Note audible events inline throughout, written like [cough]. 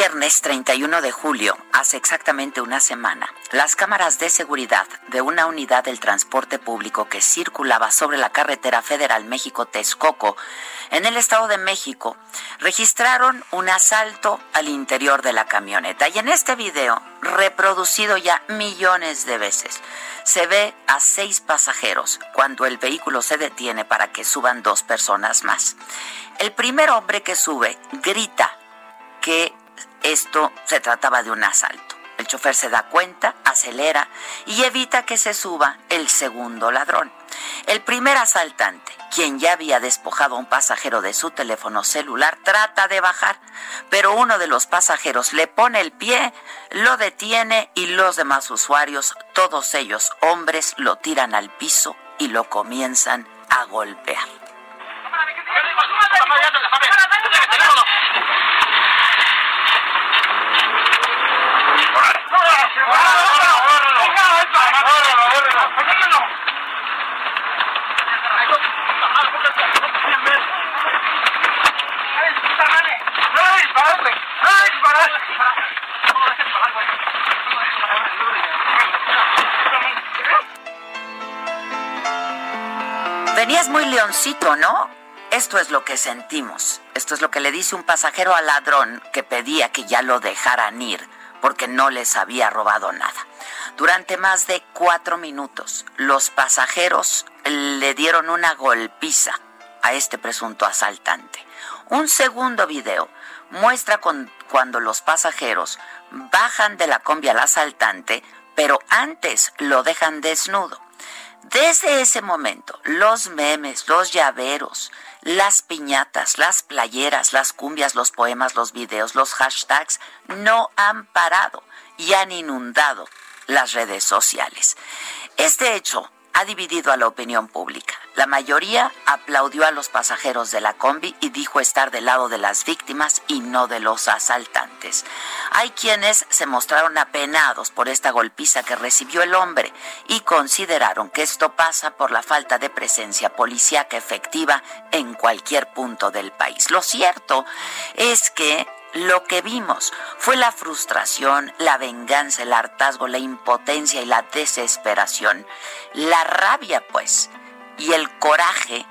Viernes 31 de julio, hace exactamente una semana, las cámaras de seguridad de una unidad del transporte público que circulaba sobre la carretera federal México-Texcoco en el Estado de México registraron un asalto al interior de la camioneta. Y en este video, reproducido ya millones de veces, se ve a seis pasajeros cuando el vehículo se detiene para que suban dos personas más. El primer hombre que sube grita que esto se trataba de un asalto. El chofer se da cuenta, acelera y evita que se suba el segundo ladrón. El primer asaltante, quien ya había despojado a un pasajero de su teléfono celular, trata de bajar, pero uno de los pasajeros le pone el pie, lo detiene y los demás usuarios, todos ellos hombres, lo tiran al piso y lo comienzan a golpear. Venías muy leoncito, ¿no? Esto es lo que sentimos. Esto es lo que le dice un pasajero al ladrón que pedía que ya lo dejaran ir porque no les había robado nada. Durante más de cuatro minutos, los pasajeros le dieron una golpiza a este presunto asaltante. Un segundo video muestra con- cuando los pasajeros bajan de la combi al asaltante, pero antes lo dejan desnudo. Desde ese momento, los memes, los llaveros, las piñatas, las playeras, las cumbias, los poemas, los videos, los hashtags no han parado y han inundado las redes sociales. Este hecho ha dividido a la opinión pública. La mayoría aplaudió a los pasajeros de la combi y dijo estar del lado de las víctimas y no de los asaltantes. Hay quienes se mostraron apenados por esta golpiza que recibió el hombre y consideraron que esto pasa por la falta de presencia policíaca efectiva en cualquier punto del país. Lo cierto es que lo que vimos fue la frustración, la venganza, el hartazgo, la impotencia y la desesperación, la rabia, pues, y el coraje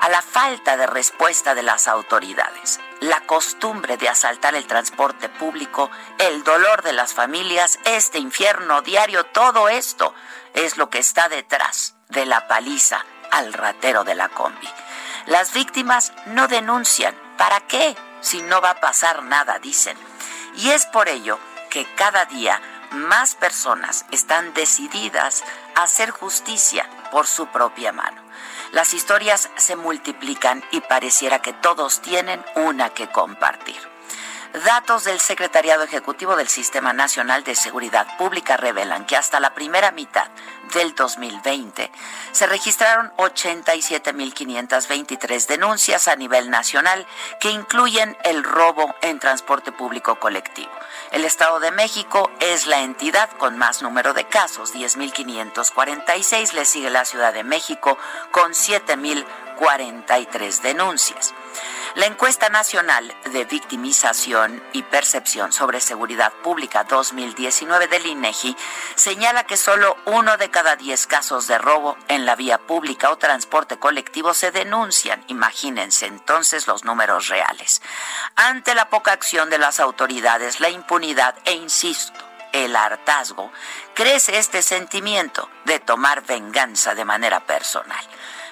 a la falta de respuesta de las autoridades, la costumbre de asaltar el transporte público, el dolor de las familias, este infierno diario, todo esto es lo que está detrás de la paliza al ratero de la combi. Las víctimas no denuncian. ¿Para qué? Si no va a pasar nada, dicen. Y es por ello que cada día más personas están decididas a hacer justicia por su propia mano. Las historias se multiplican y pareciera que todos tienen una que compartir. Datos del Secretariado Ejecutivo del Sistema Nacional de Seguridad Pública revelan que hasta la primera mitad del 2020 se registraron 87.523 denuncias a nivel nacional que incluyen el robo en transporte público colectivo. El Estado de México es la entidad con más número de casos, 10.546. Le sigue la Ciudad de México con 7.043 denuncias. La encuesta nacional de victimización y percepción sobre seguridad pública 2019 del INEGI señala que solo uno de cada diez casos de robo en la vía pública o transporte colectivo se denuncian. Imagínense entonces los números reales. Ante la poca acción de las autoridades, la impunidad e insisto, el hartazgo, crece este sentimiento de tomar venganza de manera personal.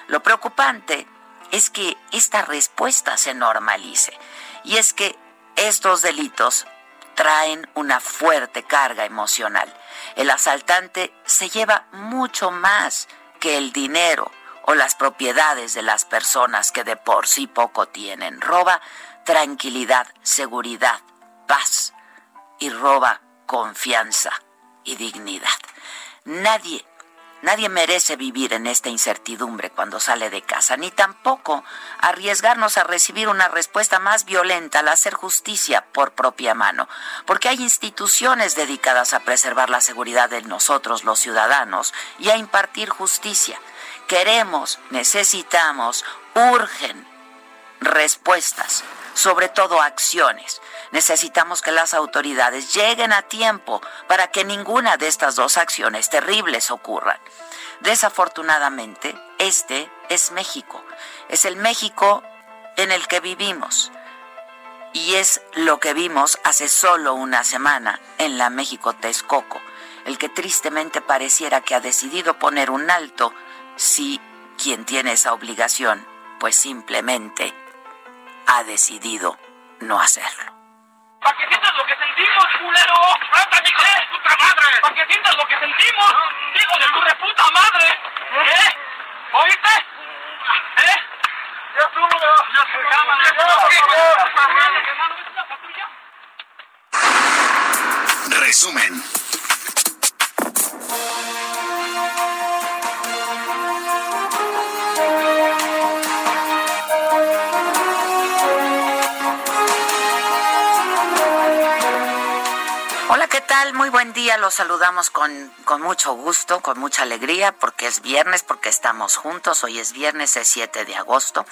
Lo preocupante es que esta respuesta se normalice y es que estos delitos traen una fuerte carga emocional. El asaltante se lleva mucho más que el dinero o las propiedades de las personas que de por sí poco tienen. Roba tranquilidad, seguridad, paz y roba confianza y dignidad. Nadie, nadie merece vivir en esta incertidumbre cuando sale de casa, ni tampoco arriesgarnos a recibir una respuesta más violenta al hacer justicia por propia mano, porque hay instituciones dedicadas a preservar la seguridad de nosotros, los ciudadanos, y a impartir justicia. Queremos, necesitamos, urgen respuestas, sobre todo acciones Necesitamos que las autoridades lleguen a tiempo para que ninguna de estas dos acciones terribles ocurran. Desafortunadamente, este es México. Es el México en el que vivimos. Y es lo que vimos hace solo una semana en la México Texcoco, el que tristemente pareciera que ha decidido poner un alto si quien tiene esa obligación, pues simplemente ha decidido no hacerlo. Para que sientas lo que sentimos, culero. ¡Trata, hijo de tu puta madre! Para que sientas lo que sentimos, hijo de tu reputa madre. ¿Eh? ¿Oíste? ¿Eh? Ya estuvo, ya se llama. Resumen. Día, los saludamos con, con, mucho gusto, con mucha alegría, porque es viernes, porque estamos juntos. Hoy es viernes, es 7 de agosto.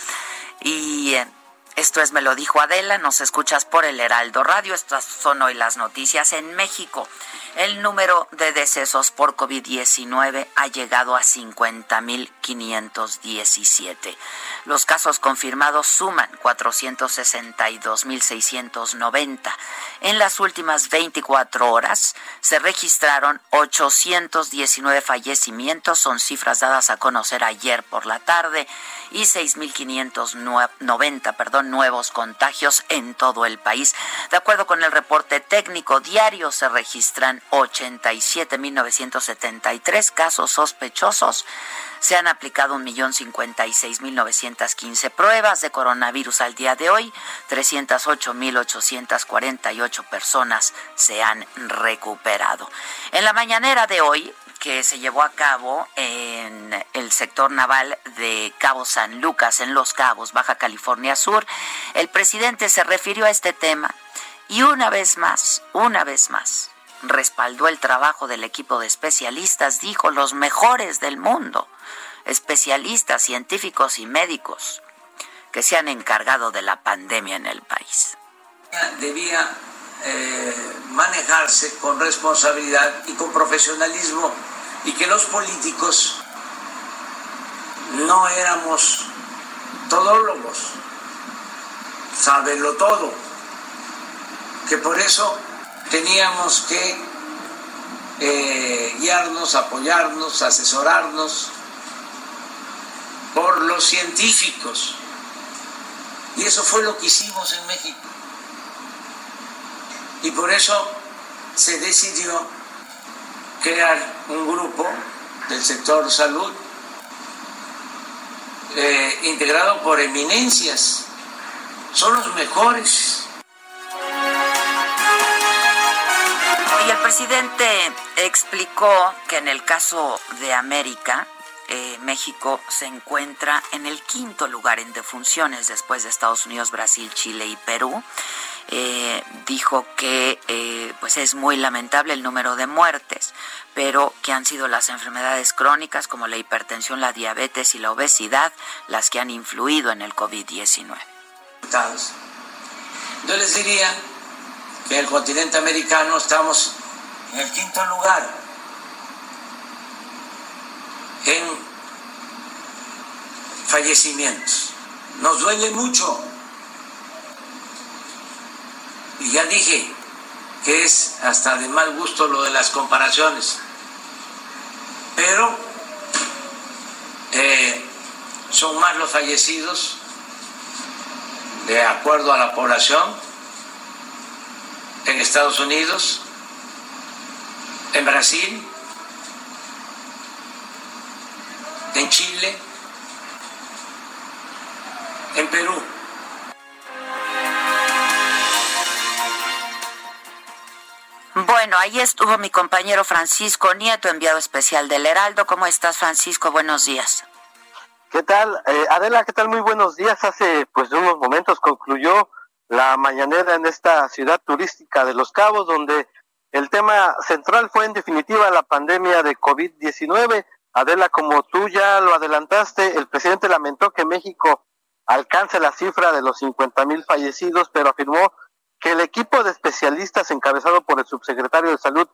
Y eh, esto es Me lo dijo Adela, nos escuchas por el Heraldo Radio. Estas son hoy las noticias en México. El número de decesos por COVID-19 ha llegado a 50.517. Los casos confirmados suman 462.690. En las últimas 24 horas se registraron 819 fallecimientos, son cifras dadas a conocer ayer por la tarde, y 6.590 perdón, nuevos contagios en todo el país. De acuerdo con el reporte técnico diario, se registran 87.973 casos sospechosos. Se han aplicado 1.056.915 pruebas de coronavirus al día de hoy. 308.848 personas se han recuperado. En la mañanera de hoy, que se llevó a cabo en el sector naval de Cabo San Lucas, en Los Cabos, Baja California Sur, el presidente se refirió a este tema y una vez más, una vez más, respaldó el trabajo del equipo de especialistas, dijo, los mejores del mundo, especialistas, científicos y médicos que se han encargado de la pandemia en el país. Debía eh, manejarse con responsabilidad y con profesionalismo y que los políticos no éramos todólogos, saberlo todo, que por eso teníamos que eh, guiarnos, apoyarnos, asesorarnos por los científicos. Y eso fue lo que hicimos en México. Y por eso se decidió crear un grupo del sector salud eh, integrado por eminencias. Son los mejores Y el presidente explicó que en el caso de América, eh, México se encuentra en el quinto lugar en defunciones después de Estados Unidos, Brasil, Chile y Perú. Eh, dijo que eh, pues es muy lamentable el número de muertes, pero que han sido las enfermedades crónicas como la hipertensión, la diabetes y la obesidad las que han influido en el COVID-19 Yo les diría que el continente americano estamos en el quinto lugar en fallecimientos. Nos duele mucho. Y ya dije que es hasta de mal gusto lo de las comparaciones. Pero eh, son más los fallecidos de acuerdo a la población en Estados Unidos, en Brasil, en Chile, en Perú. Bueno, ahí estuvo mi compañero Francisco Nieto, enviado especial del Heraldo. ¿Cómo estás, Francisco? Buenos días. ¿Qué tal? Eh, Adela, ¿qué tal? Muy buenos días. Hace pues unos momentos concluyó la mañanera en esta ciudad turística de Los Cabos, donde el tema central fue en definitiva la pandemia de COVID-19. Adela, como tú ya lo adelantaste, el presidente lamentó que México alcance la cifra de los 50 mil fallecidos, pero afirmó que el equipo de especialistas encabezado por el subsecretario de Salud,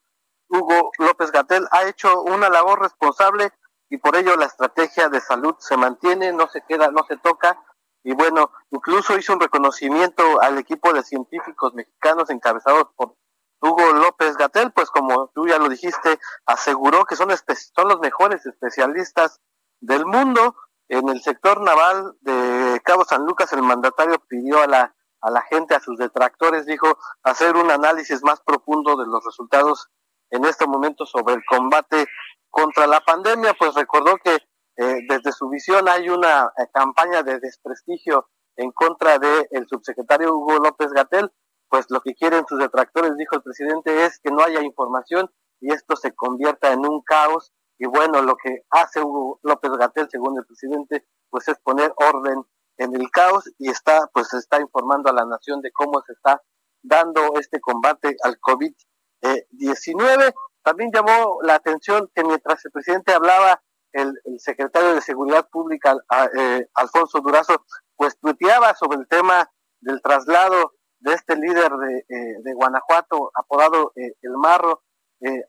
Hugo López Gatel, ha hecho una labor responsable y por ello la estrategia de salud se mantiene, no se queda, no se toca y bueno, incluso hizo un reconocimiento al equipo de científicos mexicanos encabezados por Hugo López Gatel, pues como tú ya lo dijiste, aseguró que son, son los mejores especialistas del mundo. En el sector naval de Cabo San Lucas, el mandatario pidió a la, a la gente, a sus detractores, dijo, hacer un análisis más profundo de los resultados en este momento sobre el combate contra la pandemia, pues recordó que eh, desde su visión hay una eh, campaña de desprestigio en contra del el subsecretario Hugo López Gatel, pues lo que quieren sus detractores, dijo el presidente, es que no haya información y esto se convierta en un caos. Y bueno, lo que hace Hugo López Gatel, según el presidente, pues es poner orden en el caos y está, pues está informando a la nación de cómo se está dando este combate al COVID-19. También llamó la atención que mientras el presidente hablaba, el, secretario de Seguridad Pública, eh, Alfonso Durazo, pues tuiteaba sobre el tema del traslado de este líder de, eh, Guanajuato, apodado eh, El Marro,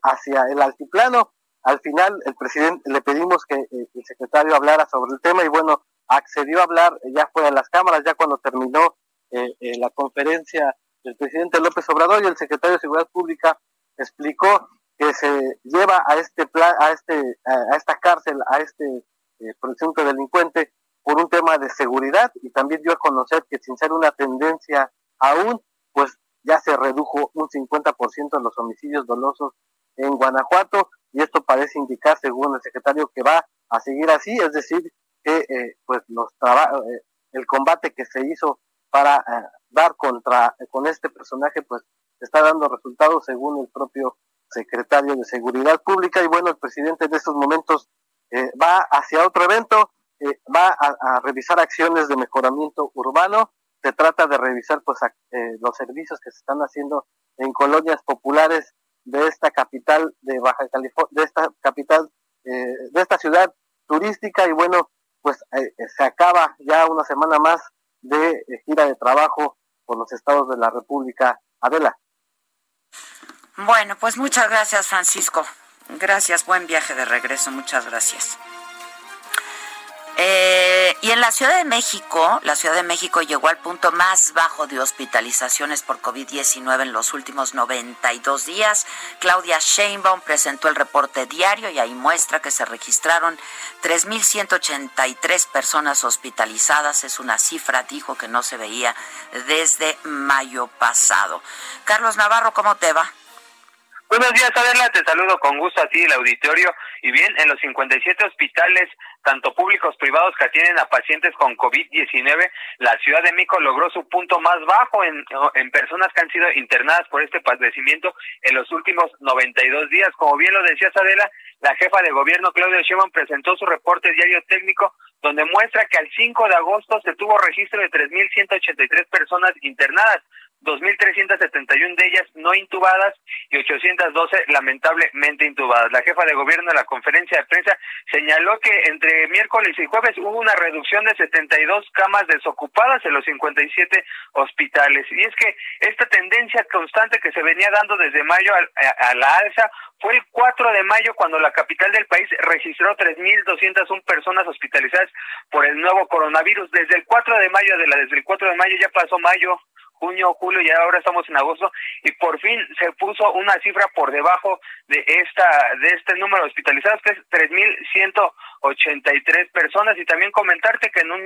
hacia el altiplano. Al final, el presidente le pedimos que el secretario hablara sobre el tema y bueno, accedió a hablar, ya fue a las cámaras, ya cuando terminó la conferencia del presidente López Obrador y el secretario de Seguridad Pública explicó que se lleva a este plan, a este, a esta cárcel, a este eh, presunto delincuente por un tema de seguridad y también dio a conocer que sin ser una tendencia aún, pues ya se redujo un 50% los homicidios dolosos en Guanajuato y esto parece indicar, según el secretario, que va a seguir así, es decir, que eh, pues los eh, el combate que se hizo para eh, dar contra con este personaje, pues está dando resultados según el propio secretario de Seguridad Pública y bueno, el presidente en estos momentos eh, va hacia otro evento, eh, va a, revisar acciones de mejoramiento urbano, se trata de revisar pues eh, los servicios que se están haciendo en colonias populares de esta capital de Baja California, de esta capital, de esta ciudad turística y bueno, pues se acaba ya una semana más de gira de trabajo por los estados de la República. Adela. Bueno, pues muchas gracias, Francisco. Gracias, buen viaje de regreso, muchas gracias. Eh, y en la Ciudad de México, la Ciudad de México llegó al punto más bajo de hospitalizaciones por COVID-19 en los últimos 92 días. Claudia Sheinbaum presentó el reporte diario y ahí muestra que se registraron 3.183 personas hospitalizadas. Es una cifra, dijo, que no se veía desde mayo pasado. Carlos Navarro, ¿cómo te va? Buenos días, Adela. Te saludo con gusto a ti, el auditorio. Y bien, en los 57 hospitales, tanto públicos privados que atienden a pacientes con COVID-19, la Ciudad de México logró su punto más bajo en, en personas que han sido internadas por este padecimiento en los últimos 92 días. Como bien lo decías, Adela, la jefa de gobierno, Claudia Sheinbaum, presentó su reporte diario técnico donde muestra que al 5 de agosto se tuvo registro de 3.183 personas internadas 2.371 de ellas no intubadas y 812 lamentablemente intubadas. La jefa de gobierno de la conferencia de prensa señaló que entre miércoles y jueves hubo una reducción de 72 camas desocupadas en los 57 hospitales. Y es que esta tendencia constante que se venía dando desde mayo a, a la alza fue el 4 de mayo cuando la capital del país registró 3.201 personas hospitalizadas por el nuevo coronavirus. Desde el 4 de mayo, de la, desde el 4 de mayo ya pasó mayo, junio, julio y ahora estamos en agosto y por fin se puso una cifra por debajo de esta de este número de hospitalizados que es 3183 personas y también comentarte que en, un,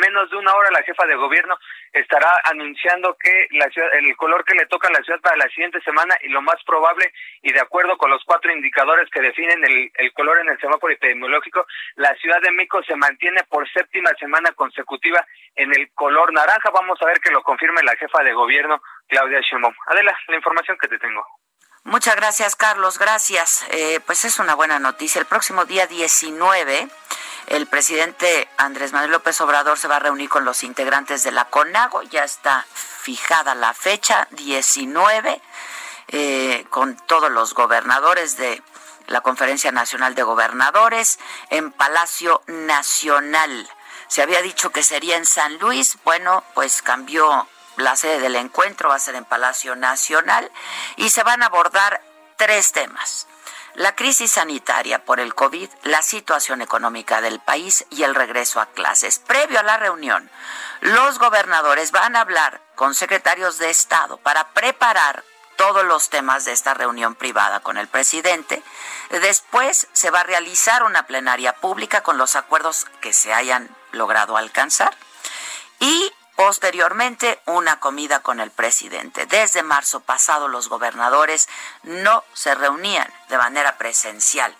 menos de una hora la jefa de gobierno estará anunciando que la ciudad, el color que le toca a la ciudad para la siguiente semana y lo más probable y de acuerdo con los cuatro indicadores que definen el, el color en el semáforo epidemiológico, la Ciudad de México se mantiene por séptima semana consecutiva en el color naranja. Vamos a ver que lo confirme la jefa de gobierno, Claudia Sheinbaum. Adela, la información que te tengo. Muchas gracias, Carlos. Gracias. Eh, pues es una buena noticia. El próximo día 19, el presidente Andrés Manuel López Obrador se va a reunir con los integrantes de la CONAGO. Ya está fijada la fecha, 19, eh, con todos los gobernadores de la Conferencia Nacional de Gobernadores en Palacio Nacional. Se había dicho que sería en San Luis. Bueno, pues cambió la sede del encuentro va a ser en Palacio Nacional y se van a abordar tres temas. La crisis sanitaria por el COVID, la situación económica del país y el regreso a clases. Previo a la reunión, los gobernadores van a hablar con secretarios de Estado para preparar todos los temas de esta reunión privada con el presidente. Después se va a realizar una plenaria pública con los acuerdos que se hayan logrado alcanzar. Y Posteriormente, una comida con el presidente. Desde marzo pasado, los gobernadores no se reunían de manera presencial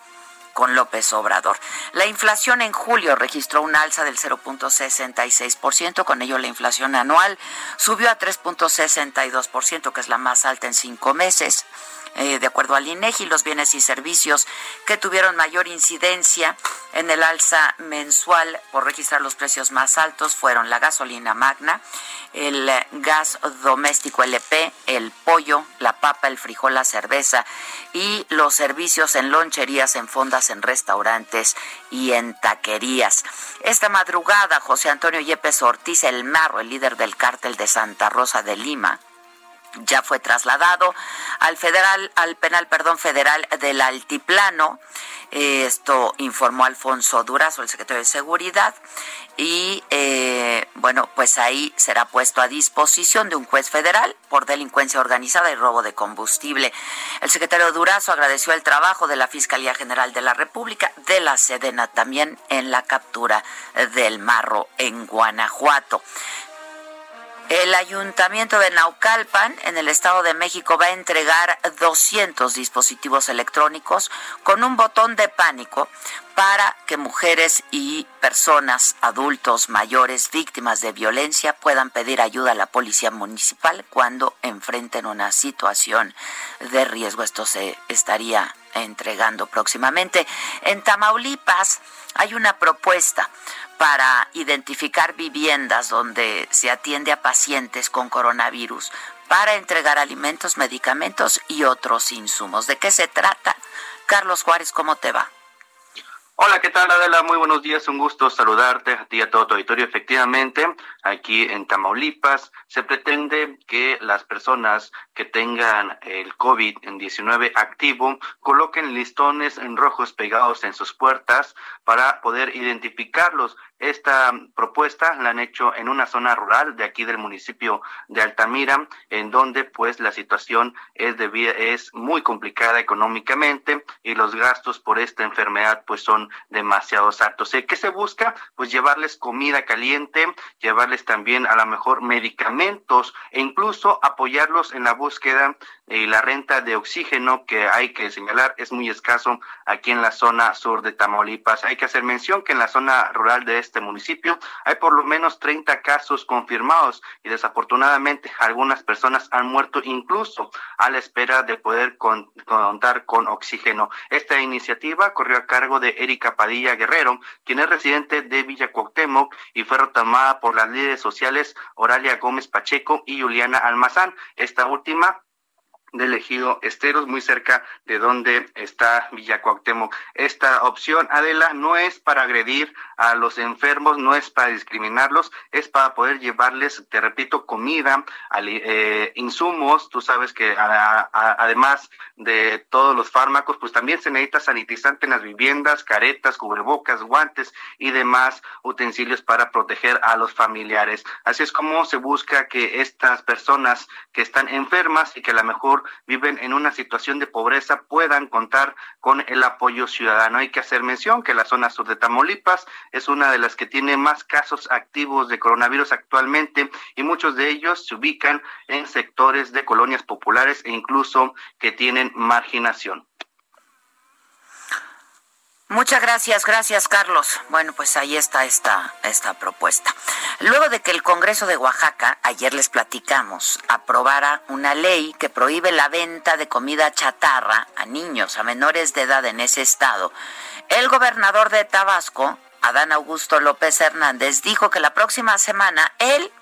con López Obrador. La inflación en julio registró un alza del 0.66%, con ello la inflación anual subió a 3.62%, que es la más alta en cinco meses. Eh, de acuerdo al INEGI, los bienes y servicios que tuvieron mayor incidencia en el alza mensual por registrar los precios más altos fueron la gasolina magna, el gas doméstico LP, el pollo, la papa, el frijol, la cerveza y los servicios en loncherías, en fondas, en restaurantes y en taquerías. Esta madrugada, José Antonio Yepes Ortiz, el marro, el líder del cártel de Santa Rosa de Lima, ya fue trasladado al federal al penal perdón federal del altiplano. Esto informó Alfonso Durazo el secretario de seguridad. Y eh, bueno pues ahí será puesto a disposición de un juez federal por delincuencia organizada y robo de combustible. El secretario Durazo agradeció el trabajo de la fiscalía general de la República de la Sedena también en la captura del marro en Guanajuato el ayuntamiento de Naucalpan, en el Estado de México, va a entregar 200 dispositivos electrónicos con un botón de pánico para que mujeres y personas, adultos, mayores, víctimas de violencia puedan pedir ayuda a la policía municipal cuando enfrenten una situación de riesgo. Esto se estaría entregando próximamente. En Tamaulipas hay una propuesta para identificar viviendas donde se atiende a pacientes con coronavirus para entregar alimentos, medicamentos y otros insumos. ¿De qué se trata? Carlos Juárez, ¿cómo te va? Hola, ¿qué tal Adela? Muy buenos días, un gusto saludarte a ti y a todo tu auditorio. Efectivamente, aquí en Tamaulipas se pretende que las personas que tengan el COVID-19 activo coloquen listones en rojos pegados en sus puertas para poder identificarlos. Esta propuesta la han hecho en una zona rural de aquí del municipio de Altamira, en donde pues la situación es de, es muy complicada económicamente y los gastos por esta enfermedad pues son demasiados altos. ¿Qué se busca? Pues llevarles comida caliente, llevarles también a lo mejor medicamentos e incluso apoyarlos en la búsqueda y la renta de oxígeno que hay que señalar es muy escaso aquí en la zona sur de Tamaulipas. Hay que hacer mención que en la zona rural de este municipio hay por lo menos 30 casos confirmados y desafortunadamente algunas personas han muerto incluso a la espera de poder contar con oxígeno. Esta iniciativa corrió a cargo de Erika Padilla Guerrero, quien es residente de Villa Cuauhtémoc y fue retomada por las líderes sociales Oralia Gómez Pacheco y Juliana Almazán. Esta última del ejido Esteros, muy cerca de donde está Villa. Esta opción, Adela, no es para agredir a los enfermos, no es para discriminarlos, es para poder llevarles, te repito, comida, eh, insumos. Tú sabes que además de todos los fármacos, pues también se necesita sanitizante en las viviendas, caretas, cubrebocas, guantes y demás utensilios para proteger a los familiares. Así es como se busca que estas personas que están enfermas y que a lo mejor viven en una situación de pobreza puedan contar con el apoyo ciudadano. Hay que hacer mención que la zona sur de Tamaulipas es una de las que tiene más casos activos de coronavirus actualmente y muchos de ellos se ubican en sectores de colonias populares e incluso que tienen marginación. Muchas gracias, gracias Carlos. Bueno, pues ahí está esta, esta propuesta. Luego de que el Congreso de Oaxaca, ayer les platicamos, aprobara una ley que prohíbe la venta de comida chatarra a niños, a menores de edad en ese estado, el gobernador de Tabasco, Adán Augusto López Hernández, dijo que la próxima semana él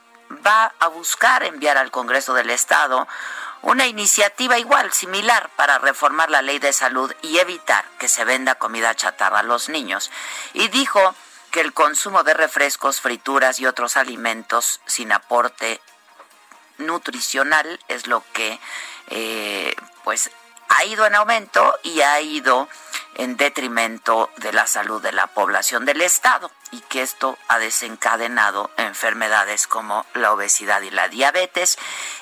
va a buscar enviar al Congreso del Estado una iniciativa igual, similar, para reformar la ley de salud y evitar que se venda comida chatarra a los niños. Y dijo que el consumo de refrescos, frituras y otros alimentos sin aporte nutricional es lo que eh, pues ha ido en aumento y ha ido en detrimento de la salud de la población del estado y que esto ha desencadenado enfermedades como la obesidad y la diabetes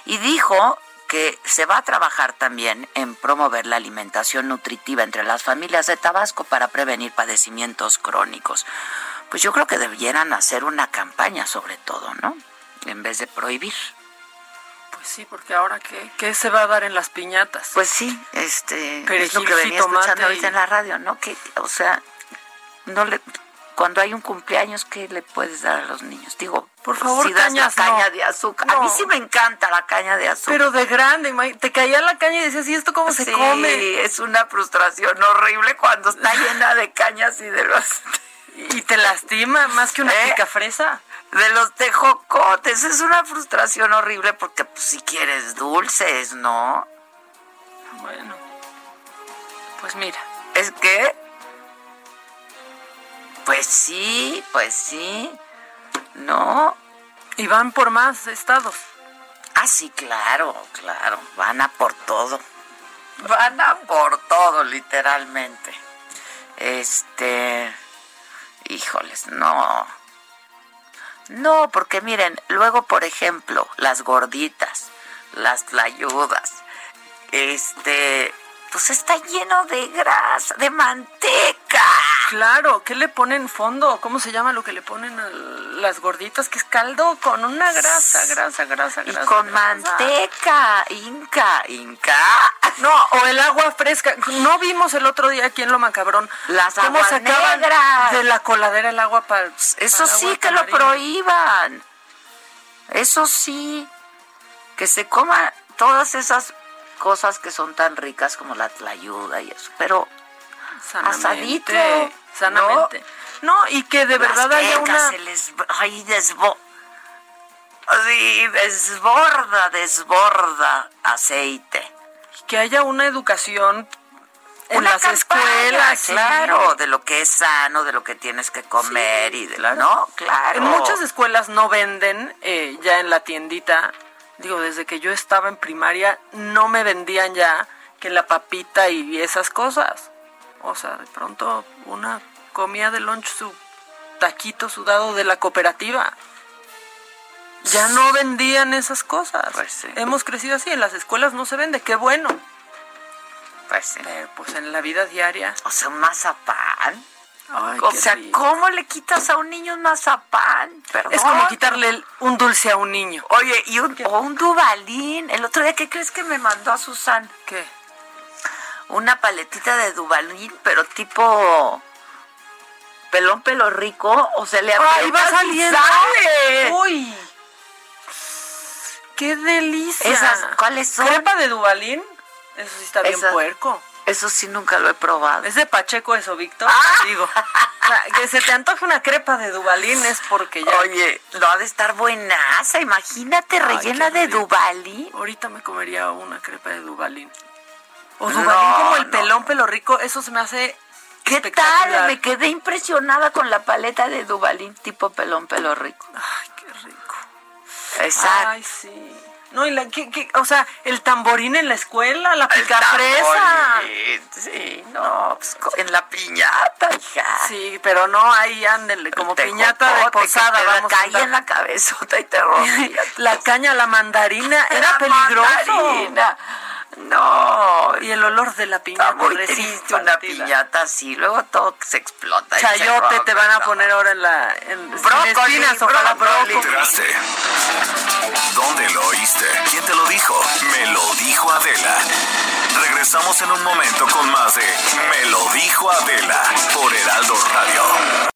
y dijo que se va a trabajar también en promover la alimentación nutritiva entre las familias de Tabasco para prevenir padecimientos crónicos. Pues yo creo que debieran hacer una campaña sobre todo, ¿no? En vez de prohibir. Pues sí, porque ahora qué, qué se va a dar en las piñatas. Pues sí, este es lo que venía escuchando ahorita en la radio, ¿no? Que, o sea, no le cuando hay un cumpleaños, ¿qué le puedes dar a los niños? Digo, por favor, si das la caña de azúcar. A mí sí me encanta la caña de azúcar. Pero de grande, te caía la caña y decías, ¿y esto cómo se come? Sí, es una frustración horrible cuando está llena de cañas y de los... [laughs] Y te lastima más que una ¿Eh? fresa. De los tejocotes, es una frustración horrible porque pues, si quieres dulces, ¿no? Bueno, pues mira. Es que pues sí, pues sí. No. Y van por más estados. Ah, sí, claro, claro. Van a por todo. Van a por todo, literalmente. Este. Híjoles, no. No, porque miren, luego, por ejemplo, las gorditas, las tlayudas, este, pues está lleno de grasa, de manteca. Claro, ¿qué le ponen fondo? ¿Cómo se llama lo que le ponen a las gorditas? Que es caldo con una grasa, grasa, grasa, grasa. Y con manteca, inca, inca. No, o el agua fresca. No vimos el otro día aquí en Lo Macabrón las cómo sacaban negras. de la coladera el agua para... Eso sí que lo prohíban. Eso sí. Que se coma todas esas cosas que son tan ricas como la tlayuda y eso, pero sanamente, sanamente. ¿no? y que de verdad haya una se les ay, desbo desborda, desborda aceite. Que haya una educación en las escuelas, claro, de lo que es sano, de lo que tienes que comer y de, ¿no? Claro. En muchas escuelas no venden eh, ya en la tiendita digo, desde que yo estaba en primaria, no me vendían ya que la papita y esas cosas. O sea, de pronto una comía de lunch su taquito sudado de la cooperativa. Ya no vendían esas cosas. Pues Hemos crecido así, en las escuelas no se vende, qué bueno. Pues sí. Pero pues en la vida diaria. O sea, un mazapán. o sea, ¿cómo le quitas a un niño un mazapán? Es como quitarle un dulce a un niño. Oye, y un, o un dubalín. El otro día, ¿qué crees que me mandó a Susan? ¿Qué? Una paletita de dubalín, pero tipo pelón pelo rico, o se le ¡Ay, va saliendo! ¡Uy! ¡Qué delicia! ¿Esas cuáles son? ¿Crepa de dubalín? Eso sí está bien puerco. Eso sí nunca lo he probado. ¿Es de Pacheco eso, Víctor? Ah. Digo, que se te antoje una crepa de Dubalín es porque ya... Oye, lo ha de estar buenaza, imagínate, rellena de Dubalín. Ahorita me comería una crepa de Dubalín. O Dubalín como el pelón pelo rico, eso se me hace ¿Qué tal? Me quedé impresionada con la paleta de Dubalín tipo pelón pelo rico. Ay, qué rico. Exacto. Ay, sí. No, y la, ¿qué, o sea, el tamborín en la escuela, la picafresa. Sí, no, pues, en la piñata, hija. Sí, pero no, ahí ándenle, como piñata de posada, te vamos. Caí en la cabezota y te rompí. [laughs] la caña, la mandarina, [laughs] era peligroso. No. Y el olor de la piñata. Está muy triste una piñata así. Luego todo se explota. Chayote te van a poner ahora en la. En, brócoli, brócoli. ¿Dónde lo oíste? ¿Quién te lo dijo? Me lo dijo Adela. Regresamos en un momento con más de Me lo dijo Adela por Heraldo Radio.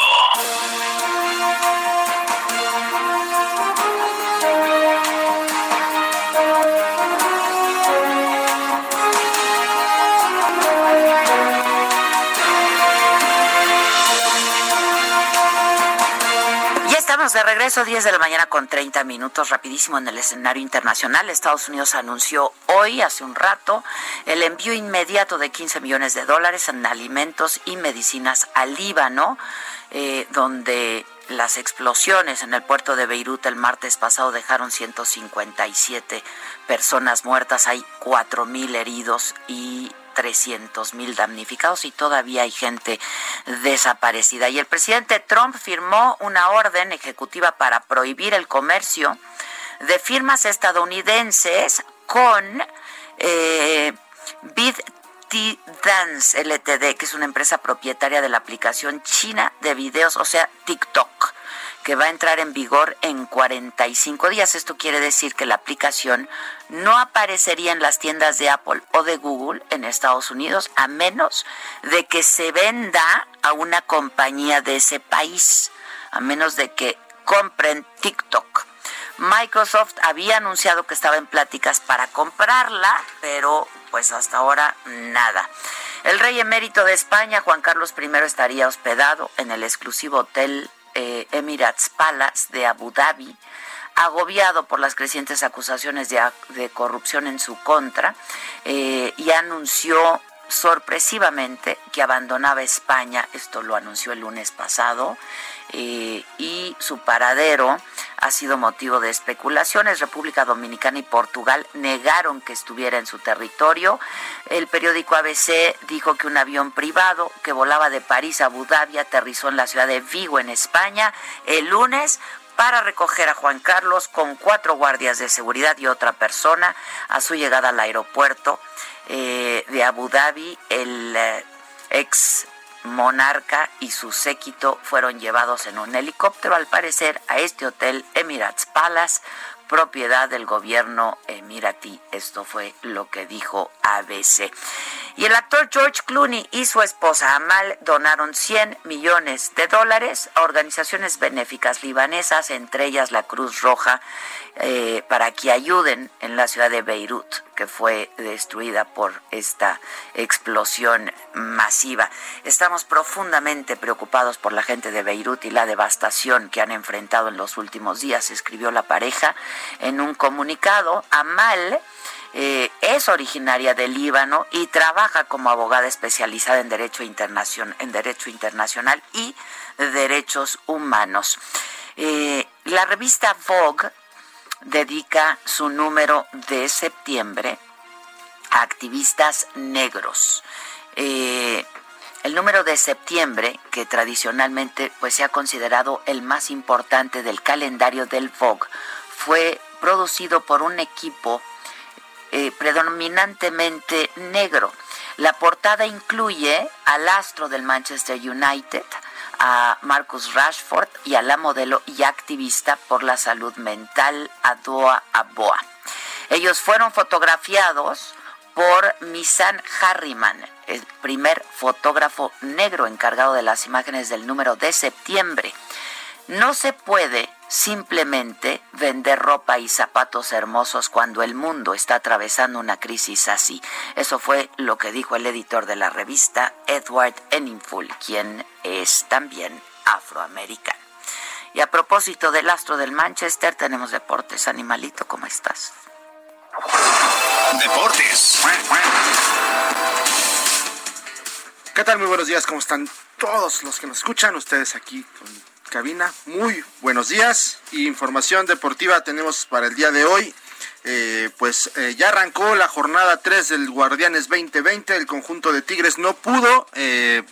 De regreso, 10 de la mañana con 30 minutos, rapidísimo en el escenario internacional. Estados Unidos anunció hoy, hace un rato, el envío inmediato de 15 millones de dólares en alimentos y medicinas al Líbano, eh, donde las explosiones en el puerto de Beirut el martes pasado dejaron 157 personas muertas, hay 4.000 heridos y 300 mil damnificados y todavía hay gente desaparecida. Y el presidente Trump firmó una orden ejecutiva para prohibir el comercio de firmas estadounidenses con eh, Dance LTD, que es una empresa propietaria de la aplicación china de videos, o sea, TikTok que va a entrar en vigor en 45 días. Esto quiere decir que la aplicación no aparecería en las tiendas de Apple o de Google en Estados Unidos a menos de que se venda a una compañía de ese país, a menos de que compren TikTok. Microsoft había anunciado que estaba en pláticas para comprarla, pero pues hasta ahora nada. El rey emérito de España, Juan Carlos I, estaría hospedado en el exclusivo hotel eh, Emirates Palace de Abu Dhabi, agobiado por las crecientes acusaciones de, corrupción en su contra, eh, y anunció sorpresivamente que abandonaba España, esto lo anunció el lunes pasado, eh, y su paradero ha sido motivo de especulaciones. República Dominicana y Portugal negaron que estuviera en su territorio. El periódico ABC dijo que un avión privado que volaba de París a Abu Dhabi aterrizó en la ciudad de Vigo, en España, el lunes para recoger a Juan Carlos con cuatro guardias de seguridad y otra persona a su llegada al aeropuerto eh, de Abu Dhabi. El eh, ex monarca y su séquito fueron llevados en un helicóptero, al parecer, a este hotel Emirates Palace, propiedad del gobierno emiratí. Esto fue lo que dijo ABC. Y el actor George Clooney y su esposa Amal donaron 100 millones de dólares a organizaciones benéficas libanesas, entre ellas la Cruz Roja, eh, para que ayuden en la ciudad de Beirut, que fue destruida por esta explosión masiva. Estamos profundamente preocupados por la gente de Beirut y la devastación que han enfrentado en los últimos días, escribió la pareja en un comunicado. Amal eh, es originaria del Líbano y trabaja como abogada especializada en derecho, internacional, en derecho internacional y derechos humanos. Eh, la revista Vogue dedica su número de septiembre a activistas negros. Eh, El número de septiembre, que tradicionalmente pues se ha considerado el más importante del calendario del Vogue, fue producido por un equipo eh, predominantemente negro. La portada incluye al astro del Manchester United, a Marcus Rashford y a la modelo y activista por la salud mental Adoa Aboa. Ellos fueron fotografiados por Misan Harriman, el primer fotógrafo negro encargado de las imágenes del número de septiembre. No se puede simplemente vender ropa y zapatos hermosos cuando el mundo está atravesando una crisis así. Eso fue lo que dijo el editor de la revista, Edward Enninful, quien es también afroamericano. Y a propósito del astro del Manchester, tenemos deportes. Animalito, ¿cómo estás? Deportes. ¿Qué tal? Muy buenos días, ¿cómo están todos los que nos escuchan? Ustedes aquí con cabina. Muy buenos días. Información deportiva tenemos para el día de hoy. Eh, pues eh, ya arrancó la jornada 3 del Guardianes 2020. El conjunto de Tigres no pudo eh,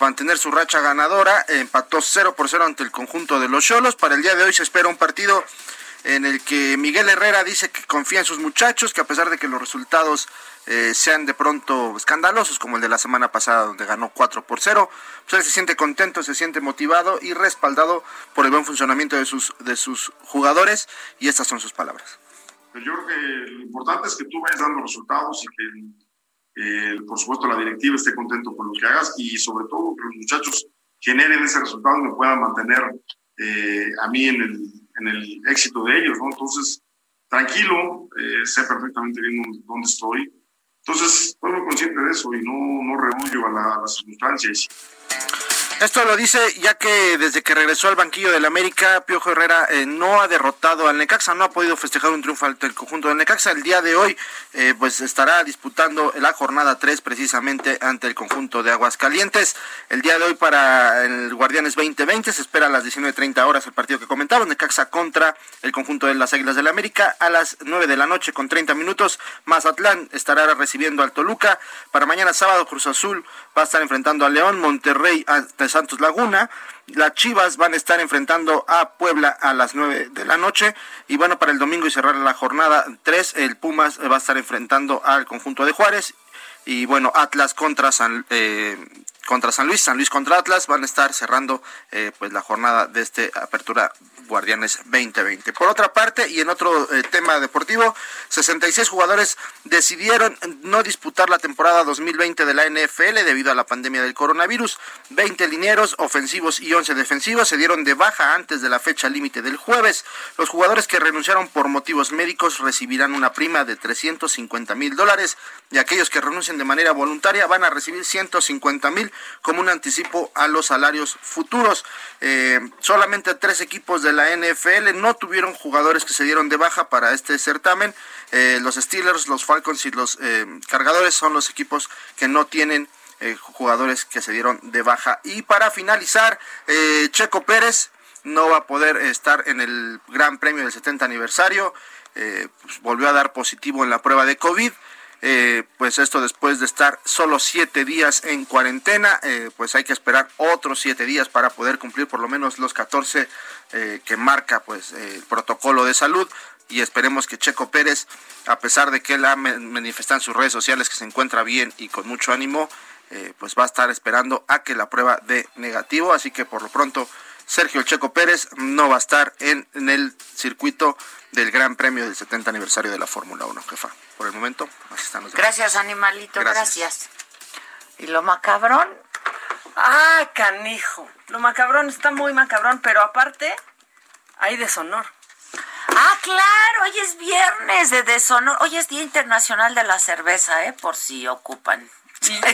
mantener su racha ganadora. Empató 0 por 0 ante el conjunto de los Cholos. Para el día de hoy se espera un partido en el que Miguel Herrera dice que confía en sus muchachos, que a pesar de que los resultados eh, sean de pronto escandalosos, como el de la semana pasada, donde ganó 4 por 0, pues él se siente contento, se siente motivado y respaldado por el buen funcionamiento de sus, de sus jugadores, y estas son sus palabras. Yo creo que lo importante es que tú vayas dando resultados y que, por supuesto, la directiva esté contento con lo que hagas y sobre todo que los muchachos generen ese resultado y me puedan mantener eh, a mí en el, en el éxito de ellos, ¿no? Entonces, tranquilo, eh, sé perfectamente bien dónde estoy. Entonces, muy consciente de eso y no, no a, la, a las circunstancias. Esto lo dice ya que desde que regresó al banquillo del América, Piojo Herrera eh, no ha derrotado al Necaxa, no ha podido festejar un triunfo ante el conjunto del Necaxa. El día de hoy eh, pues estará disputando la jornada 3 precisamente ante el conjunto de Aguascalientes. El día de hoy para el Guardianes 2020 se espera a las 19.30 horas el partido que comentaba, Necaxa contra el conjunto de las Águilas del América. A las 9 de la noche con 30 minutos, Mazatlán estará recibiendo al Toluca. Para mañana sábado Cruz Azul va a estar enfrentando a León, Monterrey a Santos Laguna. Las Chivas van a estar enfrentando a Puebla a las 9 de la noche. Y bueno, para el domingo y cerrar la jornada 3, el Pumas va a estar enfrentando al conjunto de Juárez. Y bueno, Atlas contra San, eh, contra San Luis, San Luis contra Atlas, van a estar cerrando eh, pues la jornada de este Apertura Guardianes 2020. Por otra parte, y en otro eh, tema deportivo, 66 jugadores decidieron no disputar la temporada 2020 de la NFL debido a la pandemia del coronavirus. 20 linieros ofensivos y 11 defensivos se dieron de baja antes de la fecha límite del jueves. Los jugadores que renunciaron por motivos médicos recibirán una prima de 350 mil dólares y aquellos que renuncien de manera voluntaria van a recibir 150 mil como un anticipo a los salarios futuros. Eh, solamente tres equipos de la NFL no tuvieron jugadores que se dieron de baja para este certamen. Eh, los Steelers, los Falcons y los eh, Cargadores son los equipos que no tienen jugadores que se dieron de baja. Y para finalizar, Checo Pérez no va a poder estar en el Gran Premio del 70 aniversario. Pues, volvió a dar positivo en la prueba de COVID. Eh, pues esto después de estar solo siete días en cuarentena, eh, pues hay que esperar otros siete días para poder cumplir por lo menos los 14 eh, que marca pues el protocolo de salud. Y esperemos que Checo Pérez, a pesar de que él ha manifestado en sus redes sociales que se encuentra bien y con mucho ánimo, pues va a estar esperando a que la prueba dé negativo, así que por lo pronto Sergio Checo Pérez no va a estar en, el circuito del Gran Premio del 70 aniversario de la Fórmula 1, jefa. Por el momento, así están los Gracias, animalito, gracias. ¿Y lo macabrón? Ah, canijo. Lo macabrón está muy macabrón, pero aparte hay deshonor. Ah, claro, hoy es viernes de deshonor. Hoy es Día Internacional de la Cerveza, ¿eh? Por si ocupan.